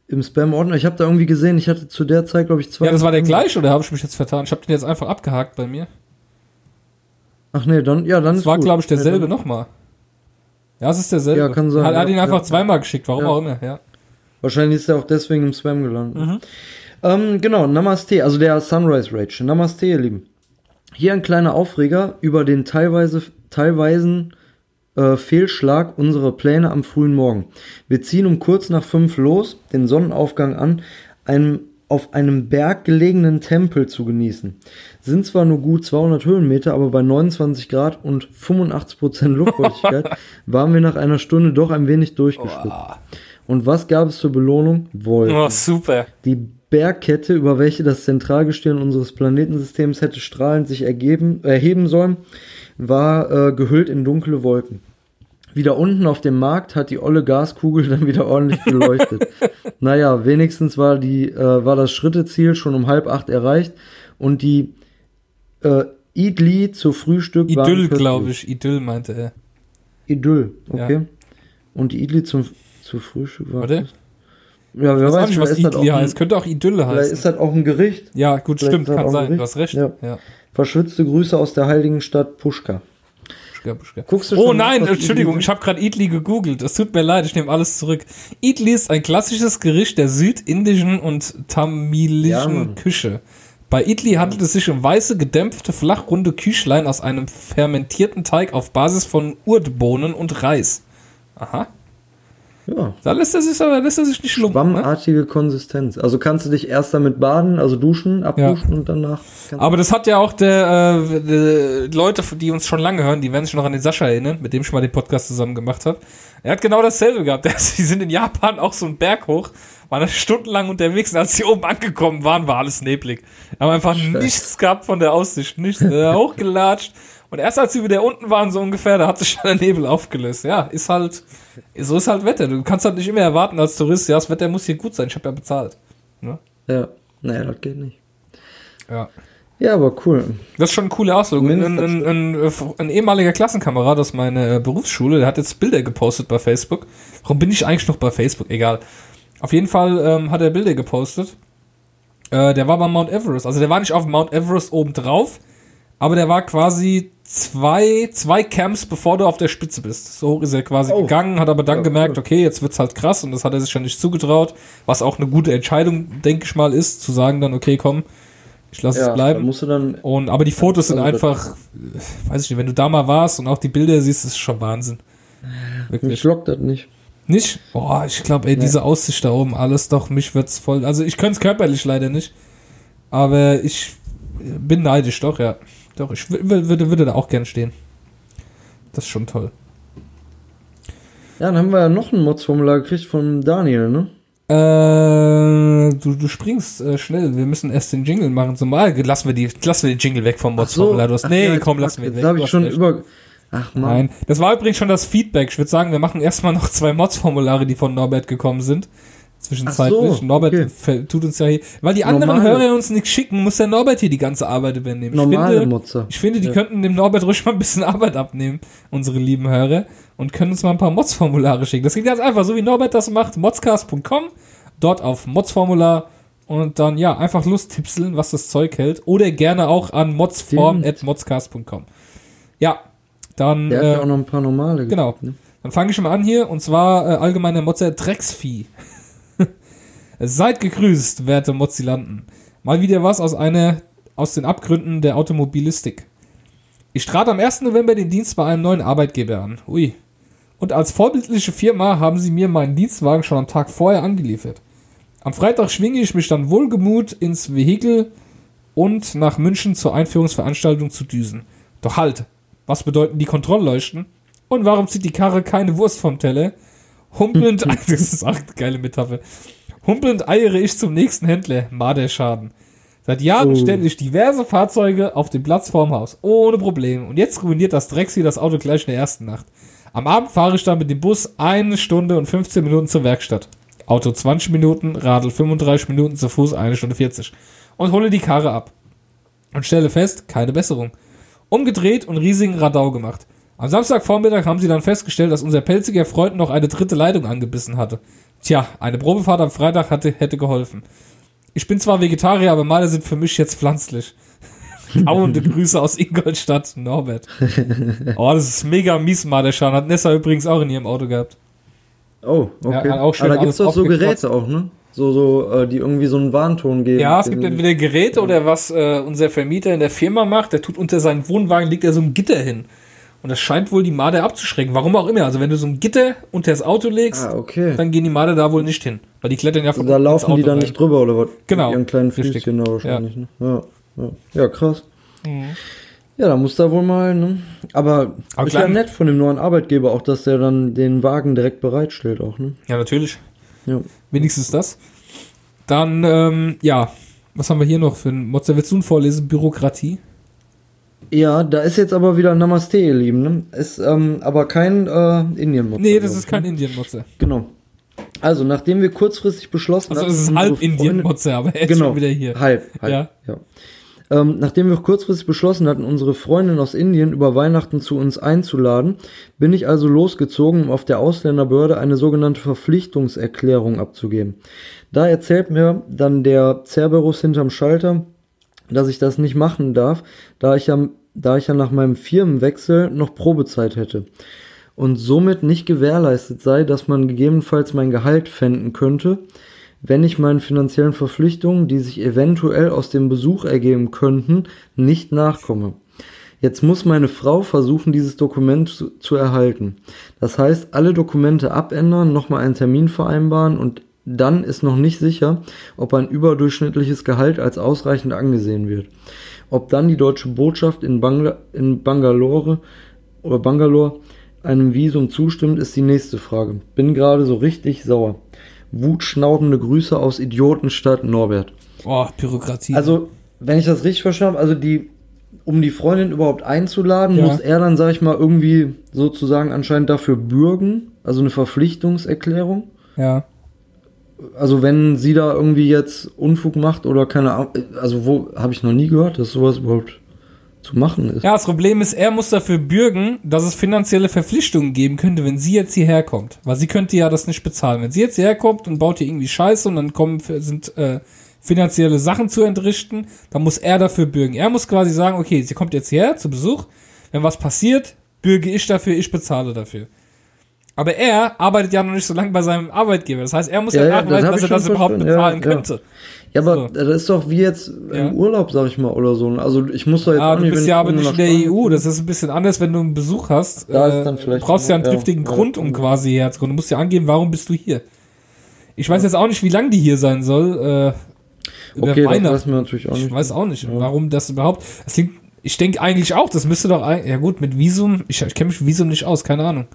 im Spam-Ordner? Ich habe da irgendwie gesehen, ich hatte zu der Zeit, glaube ich, zwei. Ja, das war der gleiche, oder habe ich mich jetzt vertan? Ich habe den jetzt einfach abgehakt bei mir. Ach nee, dann, ja, dann Das ist war, gut. glaube ich, derselbe dann- nochmal. Ja, es ist derselbe. Ja, kann sein, Hat, hat ja, ihn einfach ja. zweimal geschickt, warum Ja. auch immer, ja. Wahrscheinlich ist er auch deswegen im Spam gelandet. Mhm. Ähm, genau, Namaste, also der Sunrise Rage. Namaste, ihr Lieben. Hier ein kleiner Aufreger über den teilweise, teilweisen äh, Fehlschlag unserer Pläne am frühen Morgen. Wir ziehen um kurz nach fünf los, den Sonnenaufgang an, einem, auf einem Berg gelegenen Tempel zu genießen. Sind zwar nur gut 200 Höhenmeter, aber bei 29 Grad und 85% Luftfeuchtigkeit waren wir nach einer Stunde doch ein wenig durchgeschwitzt. Und was gab es zur Belohnung? Wolken. Oh, super. Die Bergkette, über welche das Zentralgestirn unseres Planetensystems hätte strahlend sich ergeben, erheben sollen, war äh, gehüllt in dunkle Wolken. Wieder unten auf dem Markt hat die olle Gaskugel dann wieder ordentlich geleuchtet. naja, wenigstens war, die, äh, war das Schritteziel schon um halb acht erreicht und die äh, Idli zu Frühstück waren Idyll, glaube ich. Idyll meinte er. Idyll, okay. Und die Idli zum, zu Frühstück waren Warte. Ja, wer weiß weiß, nicht, was ist Idli ein- heißt. Könnte auch Idylle heißen. ist das auch ein Gericht. Ja, gut, vielleicht stimmt, kann sein. Du hast recht. Ja. Ja. Verschwitzte Grüße aus der heiligen Stadt Puschka. Buschka, Buschka. Guckst du Oh schon nein, nach, was Entschuldigung, ich habe gerade Idli gegoogelt. Es tut mir leid, ich nehme alles zurück. Idli ist ein klassisches Gericht der südindischen und Ja, tamilischen Mann. Küche. Bei Idli handelt es sich um weiße, gedämpfte, flachrunde Küchlein aus einem fermentierten Teig auf Basis von Urtbohnen und Reis. Aha. Ja, Da lässt er sich, aber lässt er sich nicht lumpen. Ne? schwammartige Konsistenz. Also kannst du dich erst damit baden, also duschen, abduschen und danach. Aber das hat ja auch der, äh, die Leute, die uns schon lange hören, die werden sich noch an den Sascha erinnern, mit dem ich mal den Podcast zusammen gemacht habe. Er hat genau dasselbe gehabt. Die sind in Japan auch so einen Berg hoch, waren stundenlang unterwegs und als sie oben angekommen waren, war alles neblig. Haben einfach nichts gehabt von der Aussicht, nichts. Äh, hochgelatscht. Und erst als sie wieder unten waren, so ungefähr, da hat sich dann der Nebel aufgelöst. Ja, ist halt, so ist halt Wetter. Du kannst halt nicht immer erwarten als Tourist, ja, das Wetter muss hier gut sein, ich habe ja bezahlt. Ne? Ja, naja, das geht nicht. Ja. Ja, aber cool. Das ist schon ein cooler Ausflug. Ein, ein, ein, ein, ehemaliger Klassenkamerad aus meiner Berufsschule, der hat jetzt Bilder gepostet bei Facebook. Warum bin ich eigentlich noch bei Facebook? Egal. Auf jeden Fall ähm, hat er Bilder gepostet. Äh, der war bei Mount Everest. Also der war nicht auf Mount Everest oben drauf, aber der war quasi zwei, zwei Camps, bevor du auf der Spitze bist. So hoch ist er quasi Oh. gegangen, hat aber dann Ja, gemerkt, okay, jetzt wird's halt krass und das hat er sich ja nicht zugetraut. Was auch eine gute Entscheidung, denke ich mal, ist, zu sagen dann, okay, komm, ich lasse Ja, es bleiben. musst du dann. Und, aber die Fotos sind Also einfach, weiß ich nicht, wenn du da mal warst und auch die Bilder siehst, ist schon Wahnsinn. Mich Wirklich. lockt das nicht. Nicht? Boah, ich glaube, ey, diese Aussicht da oben, alles doch, mich wird's voll. Also ich könnte es körperlich leider nicht. Aber ich bin neidisch, doch, ja. Doch, ich wü- wü- würde, würde da auch gern stehen. Das ist schon toll. Ja, dann haben wir ja noch ein Mods-Formular gekriegt von Daniel, ne? Äh, du, du springst äh, schnell. Wir müssen erst den Jingle machen. Zumal lassen wir, die, lassen wir den Jingle weg vom Mods-Formular. Du hast- ach nee, ja, komm, lassen wir ihn weg. habe Du ich schon recht. über. Ach man. Nein, das war übrigens schon das Feedback. Ich würde sagen, wir machen erstmal noch zwei Mods-Formulare, die von Norbert gekommen sind. Zwischenzeitlich. So, Norbert okay. tut uns ja hier. Weil die anderen Normale. Hörer uns nichts schicken, muss der Norbert hier die ganze Arbeit übernehmen. Normale ich finde, Mutzer. ich finde, die Ja. könnten dem Norbert ruhig mal ein bisschen Arbeit abnehmen, unsere lieben Hörer, und können uns mal ein paar Mods-Formulare schicken. Das geht ganz einfach, so wie Norbert das macht. Modscast.com, dort auf Mods-Formular und dann ja, einfach Lust tipseln, was das Zeug hält. Oder gerne auch an modsform.modscast.com. Ja, dann. Der hat äh, ja auch noch ein paar normale. Genau. ne? Dann fange ich schon mal an hier und zwar äh, allgemeiner Motzer Drecksvieh. Seid gegrüßt, werte Mozzilanten. Mal wieder was aus einer aus den Abgründen der Automobilistik. Ich trat am 1. November den Dienst bei einem neuen Arbeitgeber an. Ui. Und als vorbildliche Firma haben sie mir meinen Dienstwagen schon am Tag vorher angeliefert. Am Freitag schwinge ich mich dann wohlgemut ins Vehikel und nach München zur Einführungsveranstaltung zu düsen. Doch halt, was bedeuten die Kontrollleuchten? Und warum zieht die Karre keine Wurst vom Teller? Humpelnd, das ist auch eine geile Metapher. Humpelnd eiere ich zum nächsten Händler. Marderschaden. Seit Jahren Oh. stelle ich diverse Fahrzeuge auf den Platz vorm Haus. Ohne Probleme. Und jetzt ruiniert das Drecksvieh das Auto gleich in der ersten Nacht. Am Abend fahre ich dann mit dem Bus eine Stunde und 15 Minuten zur Werkstatt. Auto 20 Minuten, Radl 35 Minuten, zu Fuß eine Stunde 40. Und hole die Karre ab. Und stelle fest, keine Besserung. Umgedreht und riesigen Radau gemacht. Am Samstagvormittag haben sie dann festgestellt, dass unser pelziger Freund noch eine dritte Leitung angebissen hatte. Tja, eine Probefahrt am Freitag hatte, hätte geholfen. Ich bin zwar Vegetarier, aber Male sind für mich jetzt pflanzlich. Dauernde Grüße aus Ingolstadt, Norbert. Oh, das ist mega mies, Madeschan. Hat Nessa übrigens auch in ihrem Auto gehabt. Oh, okay. Ja, auch schön Aber da alles gibt's doch so. Geräte auch, ne? So, so, äh, die irgendwie so einen Warnton geben. Ja, es gibt entweder Geräte oder was äh, unser Vermieter in der Firma macht, der tut unter seinen Wohnwagen, legt er so ein Gitter hin. Und das scheint wohl die Marder abzuschrecken. Warum auch immer. Also wenn du so ein Gitter unter das Auto legst, Ah, okay. dann gehen die Marder da wohl nicht hin. Weil die klettern ja von da laufen die dann rein. nicht drüber oder was? Genau, Mit ihren kleinen. Füßchen da wahrscheinlich, ne? Ja, ja. ja krass. Ja, da muss da wohl mal, ne? Aber, Mhm. Aber ist ja nett von dem neuen Arbeitgeber auch, dass der dann den Wagen direkt bereitstellt auch, ne? Ja, natürlich. Ja. Wenigstens das. Dann, ähm, ja. Was haben wir hier noch für ein Mozart? Willst du ihn vorlesen? Bürokratie? Ja, da ist jetzt aber wieder Namaste, ihr Lieben, ne? Ist ähm, aber kein äh, indien Nee, das ist kein Indien-Motze. Genau. Also, nachdem wir kurzfristig beschlossen Also hatten, es ist halb Indien-Motze, aber er ist genau, schon wieder hier. Halb, halb. Ja. Ja. Ähm, nachdem wir kurzfristig beschlossen hatten, unsere Freundin aus Indien über Weihnachten zu uns einzuladen, bin ich also losgezogen, um auf der Ausländerbehörde eine sogenannte Verpflichtungserklärung abzugeben. Da erzählt mir dann der Cerberus hinterm Schalter, dass ich das nicht machen darf, da ich ja, da ich ja nach meinem Firmenwechsel noch Probezeit hätte und somit nicht gewährleistet sei, dass man gegebenenfalls mein Gehalt fänden könnte, wenn ich meinen finanziellen Verpflichtungen, die sich eventuell aus dem Besuch ergeben könnten, nicht nachkomme. Jetzt muss meine Frau versuchen, dieses Dokument zu, zu erhalten. Das heißt, alle Dokumente abändern, nochmal einen Termin vereinbaren und dann ist noch nicht sicher, ob ein überdurchschnittliches Gehalt als ausreichend angesehen wird. Ob dann die deutsche Botschaft in, Bangla in Bangalore oder Bangalore einem Visum zustimmt, ist die nächste Frage. Bin gerade so richtig sauer. Wutschnaubende Grüße aus Idiotenstadt Norbert. Boah, Bürokratie. Also, wenn ich das richtig verstanden habe, also die, um die Freundin überhaupt einzuladen, Ja. muss er dann, sag ich mal, irgendwie sozusagen anscheinend dafür bürgen, also eine Verpflichtungserklärung. ja. Also wenn sie da irgendwie jetzt Unfug macht oder keine Ahnung, also wo habe ich noch nie gehört, dass sowas überhaupt zu machen ist. Ja, das Problem ist, er muss dafür bürgen, dass es finanzielle Verpflichtungen geben könnte, wenn sie jetzt hierher kommt. Weil sie könnte ja das nicht bezahlen. Wenn sie jetzt hierher kommt und baut hier irgendwie Scheiße und dann kommen, sind äh, finanzielle Sachen zu entrichten, dann muss er dafür bürgen. Er muss quasi sagen, okay, sie kommt jetzt hierher zu Besuch. Wenn was passiert, bürge ich dafür, ich bezahle dafür. Aber er arbeitet ja noch nicht so lange bei seinem Arbeitgeber. Das heißt, er muss ja, Ja, ja, nachweisen, hab dass er das überhaupt verstanden. Ja, bezahlen ja. könnte. Ja, aber So. das ist doch wie jetzt Ja. im Urlaub, sag ich mal, oder so. Also ich muss da jetzt Ah, auch du nicht, bist wenn ja aber nicht in der Spanien- EU. Das ist ein bisschen anders, wenn du einen Besuch hast. Da ist Äh, dann vielleicht du brauchst ja einen ja, triftigen ja, Grund, um ja. quasi herzukommen. Du musst ja angeben, warum bist du hier. Ich weiß jetzt auch nicht, wie lange die hier sein soll. Äh, Okay, das weiß man natürlich auch nicht. Ich weiß auch nicht, warum das überhaupt. Das klingt, ich denke eigentlich auch, das müsste doch. Ja, gut, mit Visum. Ich, ich kenne mich mit Visum nicht aus, keine Ahnung.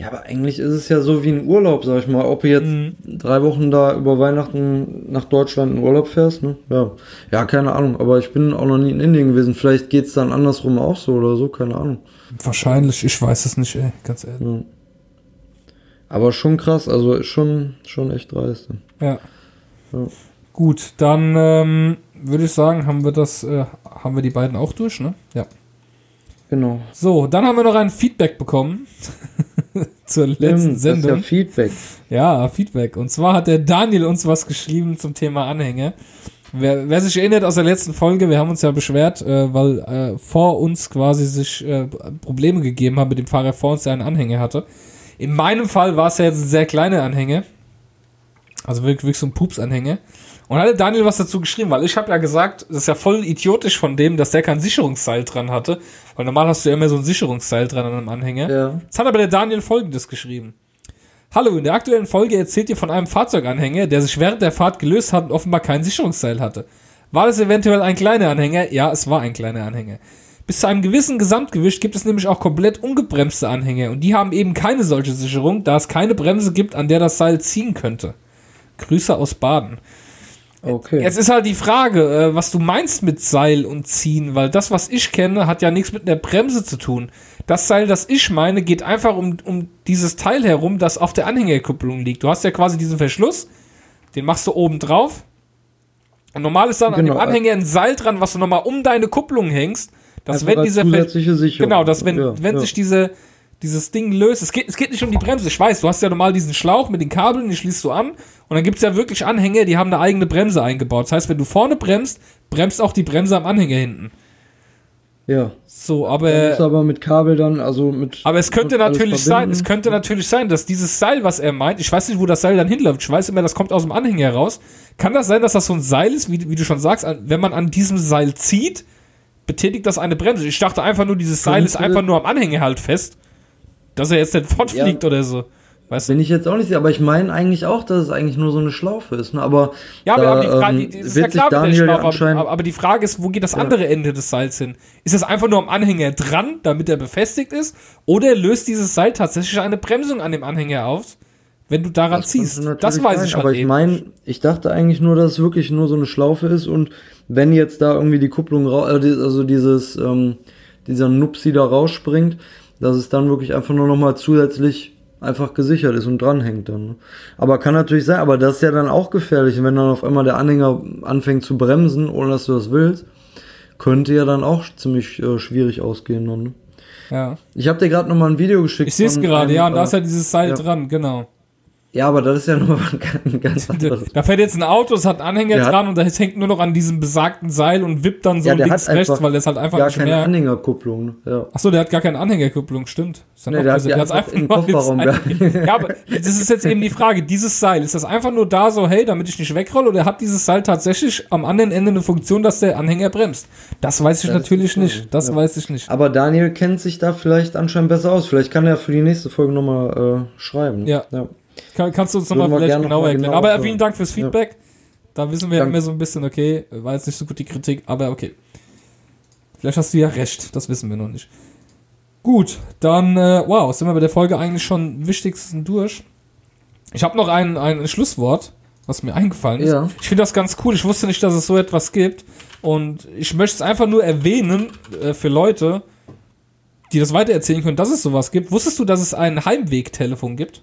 Ja, aber eigentlich ist es ja so wie ein Urlaub, sag ich mal. Ob du jetzt Mhm. drei Wochen da über Weihnachten nach Deutschland in Urlaub fährst, ne? Ja. Ja, keine Ahnung. Aber ich bin auch noch nie in Indien gewesen. Vielleicht geht's dann andersrum auch so oder so, keine Ahnung. Wahrscheinlich, ich weiß es nicht, ey, ganz ehrlich. Aber schon krass, also schon, schon echt dreist. Ja. Ja. Gut, dann ähm, würde ich sagen, haben wir das, äh, haben wir die beiden auch durch, ne? Ja. Genau. So, dann haben wir noch ein Feedback bekommen zur letzten Sendung. ja Feedback. Ja, Feedback. Und zwar hat der Daniel uns was geschrieben zum Thema Anhänge. Wer, wer sich erinnert aus der letzten Folge, wir haben uns ja beschwert, äh, weil äh, vor uns quasi sich äh, Probleme gegeben haben mit dem Fahrer vor uns, der einen Anhänger hatte. In meinem Fall war es ja jetzt ein sehr kleiner Anhänger. Also wirklich, wirklich so ein Pups-Anhänger. Und hatte Daniel was dazu geschrieben, weil ich habe ja gesagt, das ist ja voll idiotisch von dem, dass der kein Sicherungsseil dran hatte. Weil normal hast du ja immer so ein Sicherungsseil dran an einem Anhänger. Ja. Jetzt hat aber der Daniel folgendes geschrieben. Hallo, in der aktuellen Folge erzählt ihr von einem Fahrzeuganhänger, der sich während der Fahrt gelöst hat und offenbar kein Sicherungsseil hatte. War das eventuell ein kleiner Anhänger? Ja, es war ein kleiner Anhänger. Bis zu einem gewissen Gesamtgewicht gibt es nämlich auch komplett ungebremste Anhänger und die haben eben keine solche Sicherung, da es keine Bremse gibt, an der das Seil ziehen könnte. Grüße aus Baden. Okay. Jetzt ist halt die Frage, äh, was du meinst mit Seil und Ziehen, weil das, was ich kenne, hat ja nichts mit einer Bremse zu tun. Das Seil, das ich meine, geht einfach um, um dieses Teil herum, das auf der Anhängerkupplung liegt. Du hast ja quasi diesen Verschluss, den machst du oben drauf. Und normal ist dann an Genau. dem Anhänger ein Seil dran, was du nochmal um deine Kupplung hängst. Dass Einfach wenn als dieser zusätzliche Sicherung. Genau, dass wenn, Ja, wenn ja. sich diese, dieses Ding löst, es geht, es geht nicht um die Bremse, ich weiß, du hast ja normal diesen Schlauch mit den Kabeln, die schließt du an und dann gibt's ja wirklich Anhänger, die haben eine eigene Bremse eingebaut. Das heißt, wenn du vorne bremst, bremst auch die Bremse am Anhänger hinten. Ja. So, Dann aber, ist aber mit Kabel dann, also mit. aber es könnte natürlich sein, es könnte natürlich sein, dass dieses Seil, was er meint, ich weiß nicht, wo das Seil dann hinläuft, ich weiß immer, das kommt aus dem Anhänger raus. Kann das sein, dass das so ein Seil ist, wie, wie du schon sagst, wenn man an diesem Seil zieht, betätigt das eine Bremse? Ich dachte einfach nur, dieses Seil ist einfach nur am Anhänger halt fest, dass er jetzt nicht fortfliegt Ja. oder so. Weißt du? Bin ich jetzt auch nicht sicher, aber ich meine eigentlich auch, dass es eigentlich nur so eine Schlaufe ist. Ne? Aber Ja, aber, da, aber die Frage, ähm, die, das ist ja klar mit der Daniel Schlaufe, aber, aber, die Frage ist, wo geht das Ja. andere Ende des Seils hin? Ist das einfach nur am Anhänger dran, damit er befestigt ist? Oder löst dieses Seil tatsächlich eine Bremsung an dem Anhänger aus, wenn du daran Das ziehst? Das weiß sein, ich halt Aber ich meine, ich dachte eigentlich nur, dass es wirklich nur so eine Schlaufe ist und wenn jetzt da irgendwie die Kupplung, rau- äh, die- also dieses, ähm, dieser Nupsi da rausspringt, dass es dann wirklich einfach nur nochmal zusätzlich einfach gesichert ist und dranhängt dann. ne? Aber kann natürlich sein, aber das ist ja dann auch gefährlich, wenn dann auf einmal der Anhänger anfängt zu bremsen, ohne dass du das willst, könnte ja dann auch ziemlich äh, schwierig ausgehen dann. ne? Ja. Ich habe dir gerade noch mal ein Video geschickt. Ich sehe es gerade, ja, und da äh, ist ja dieses Seil ja. dran, genau. Ja, aber das ist ja nur ein ganz anderes. Da fährt jetzt ein Auto, es hat einen Anhänger Der hat- dran und da hängt nur noch an diesem besagten Seil und wippt dann so Ja, der links, hat rechts, einfach weil das halt einfach gar nicht keine mehr. Anhängerkupplung. Ne? Ja. Achso, der hat gar keine Anhängerkupplung, stimmt. Ist Nee, der hat die hat's einfach in den Kofferraum gehangen. Ja, aber das ist jetzt eben die Frage. Dieses Seil, ist das einfach nur da so, hey, damit ich nicht wegrolle, oder hat dieses Seil tatsächlich am anderen Ende eine Funktion, dass der Anhänger bremst? Das weiß ich Das natürlich nicht. Das ja. weiß ich nicht. Aber Daniel kennt sich da vielleicht anscheinend besser aus. Vielleicht kann er für die nächste Folge nochmal äh, schreiben. Ja. ja. Kann, kannst du uns nochmal vielleicht genauer noch mal erklären? genauer Aber äh, vielen Dank fürs Ja. Feedback. Da wissen wir Danke. immer so ein bisschen, okay, war jetzt nicht so gut die Kritik, aber okay. Vielleicht hast du ja recht, das wissen wir noch nicht. Gut, dann, äh, wow, sind wir bei der Folge eigentlich schon wichtigsten durch. Ich habe noch ein, ein Schlusswort, was mir eingefallen ist. Ja. Ich finde das ganz cool. Ich wusste nicht, dass es so etwas gibt. Und ich möchte es einfach nur erwähnen äh, für Leute, die das weitererzählen können, dass es sowas gibt. Wusstest du, dass es ein Heimwegtelefon gibt?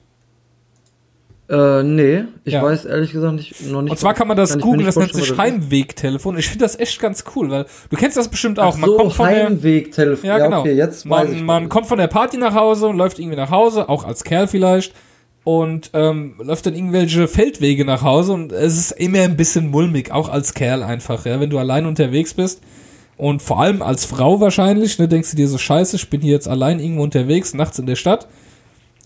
Äh, nee, ich Ja. weiß ehrlich gesagt nicht, noch nicht. Und zwar kann man das googeln, das nennt sich. Heimwegtelefon. Ich finde das echt ganz cool, weil du kennst das bestimmt auch. Ach Man so, kommt von der, Heimwegtelefon. ja, genau. okay, jetzt man, man kommt von der Party nach Hause und läuft irgendwie nach Hause, auch als Kerl vielleicht, und ähm, läuft dann irgendwelche Feldwege nach Hause und es ist immer ein bisschen mulmig, auch als Kerl einfach, ja, wenn du allein unterwegs bist. Und vor allem als Frau wahrscheinlich, ne, denkst du dir so, scheiße, ich bin hier jetzt allein irgendwo unterwegs, nachts in der Stadt.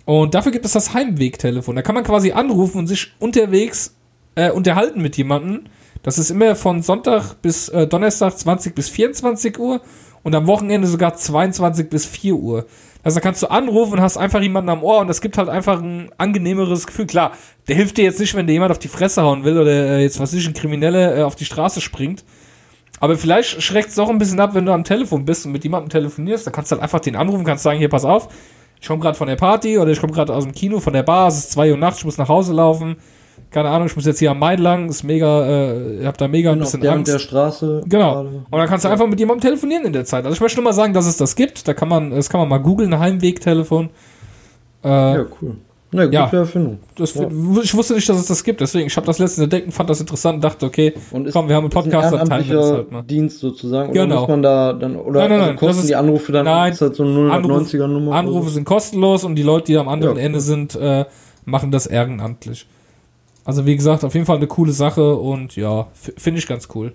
Und dafür gibt es das Heimwegtelefon. Da kann man quasi anrufen und sich unterwegs äh, unterhalten mit jemandem. Das ist immer von Sonntag bis äh, Donnerstag 20 bis 24 Uhr und am Wochenende sogar 22 bis 4 Uhr. Also da kannst du anrufen und hast einfach jemanden am Ohr und das gibt halt einfach ein angenehmeres Gefühl. Klar, der hilft dir jetzt nicht, wenn dir jemand auf die Fresse hauen will oder äh, jetzt was ich, ein Krimineller äh, auf die Straße springt. Aber vielleicht schreckt es auch ein bisschen ab, wenn du am Telefon bist und mit jemandem telefonierst. Da kannst du halt einfach den anrufen, kannst sagen, hier, pass auf, ich komme gerade von der Party oder ich komme gerade aus dem Kino, von der Bar, es ist 2 Uhr nachts, ich muss nach Hause laufen. Keine Ahnung, ich muss jetzt hier am Main lang, ist mega, äh, ich hab da mega ein Bin auf bisschen der und Angst. der Straße. Genau. gerade. Und dann kannst du einfach mit jemandem telefonieren in der Zeit. Also ich möchte nur mal sagen, dass es das gibt. Da kann man, das kann man mal googeln, Heimwegtelefon. Äh, Ja, cool. Na, gute Ja. Erfindung. das, Ja. Ich wusste nicht, dass es das gibt, deswegen, ich habe das letztens entdeckt und fand das interessant und dachte, okay, Und komm, wir haben einen ist ein Podcast, dann teilen wir das halt mal. Dienst sozusagen. Oder Genau. muss man da dann, oder Nein, nein, also nein, kosten das ist- die Anrufe dann, nein, ist halt so eine Anruf- 090er Nummer? Anrufe sind kostenlos und die Leute, die am anderen Ja, Ende sind, äh, machen das ehrenamtlich. Also wie gesagt, auf jeden Fall eine coole Sache und ja, finde ich ganz cool.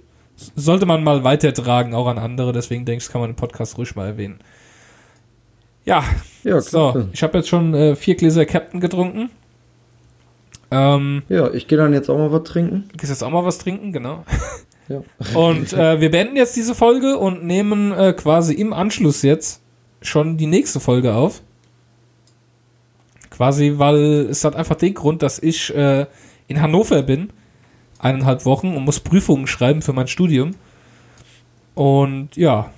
Sollte man mal weitertragen, auch an andere, deswegen denke ich, kann man im Podcast ruhig mal erwähnen. Ja, Ja, so, ich habe jetzt schon äh, vier Gläser Captain getrunken. Ähm, Ja, ich gehe dann jetzt auch mal was trinken. du gehst jetzt auch mal was trinken, genau. Ja. Und äh, wir beenden jetzt diese Folge und nehmen äh, quasi im Anschluss jetzt schon die nächste Folge auf. Quasi, weil es hat einfach den Grund, dass ich äh, in Hannover bin, eineinhalb Wochen und muss Prüfungen schreiben für mein Studium. Und ja,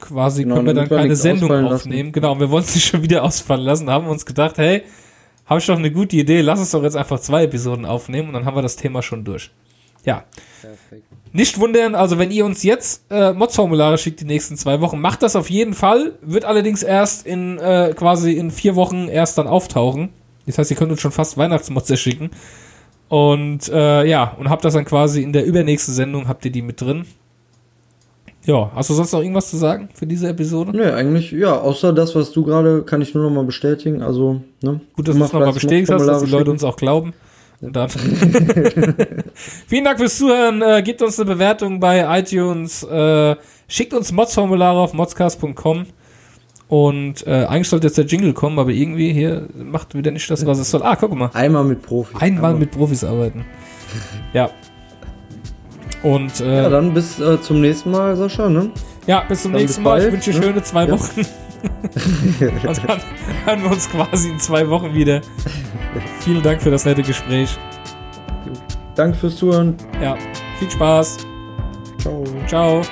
quasi Genau, können wir dann keine Sendung lassen. aufnehmen. Genau, und wir wollen es nicht schon wieder ausfallen lassen, haben uns gedacht, hey, habe ich doch eine gute Idee, lass uns doch jetzt einfach zwei Episoden aufnehmen und dann haben wir das Thema schon durch. Ja, Perfekt. nicht wundern, also wenn ihr uns jetzt äh, Mods-Formulare schickt die nächsten zwei Wochen, macht das auf jeden Fall, wird allerdings erst in äh, quasi in vier Wochen erst dann auftauchen. Das heißt, ihr könnt uns schon fast Weihnachtsmods schicken. Und äh, ja, und habt das dann quasi in der übernächsten Sendung, habt ihr die mit drin. Ja, hast du sonst noch irgendwas zu sagen für diese Episode? Nee, eigentlich, ja, außer das, was du gerade, kann ich nur noch mal bestätigen. Also, ne? Gut, dass du es nochmal bestätigt hast, dass die Leute uns auch glauben. Dann Vielen Dank fürs Zuhören. Äh, gebt uns eine Bewertung bei iTunes. Äh, schickt uns Mods-Formulare auf modscast.com. Und äh, eigentlich sollte jetzt der Jingle kommen, aber irgendwie hier macht wieder nicht das, was es soll. Ah, guck mal. Einmal mit Profis. Einmal mit Profis arbeiten. Ja. Und äh, Ja, dann bis äh, zum nächsten Mal, Sascha, ne? ja, bis zum dann nächsten bis Mal. Ich wünsche ne? schöne zwei Ja. Wochen. Und dann hören wir uns quasi in zwei Wochen wieder. Vielen Dank für das nette Gespräch. Danke fürs Zuhören. Ja, viel Spaß. Ciao. Ciao.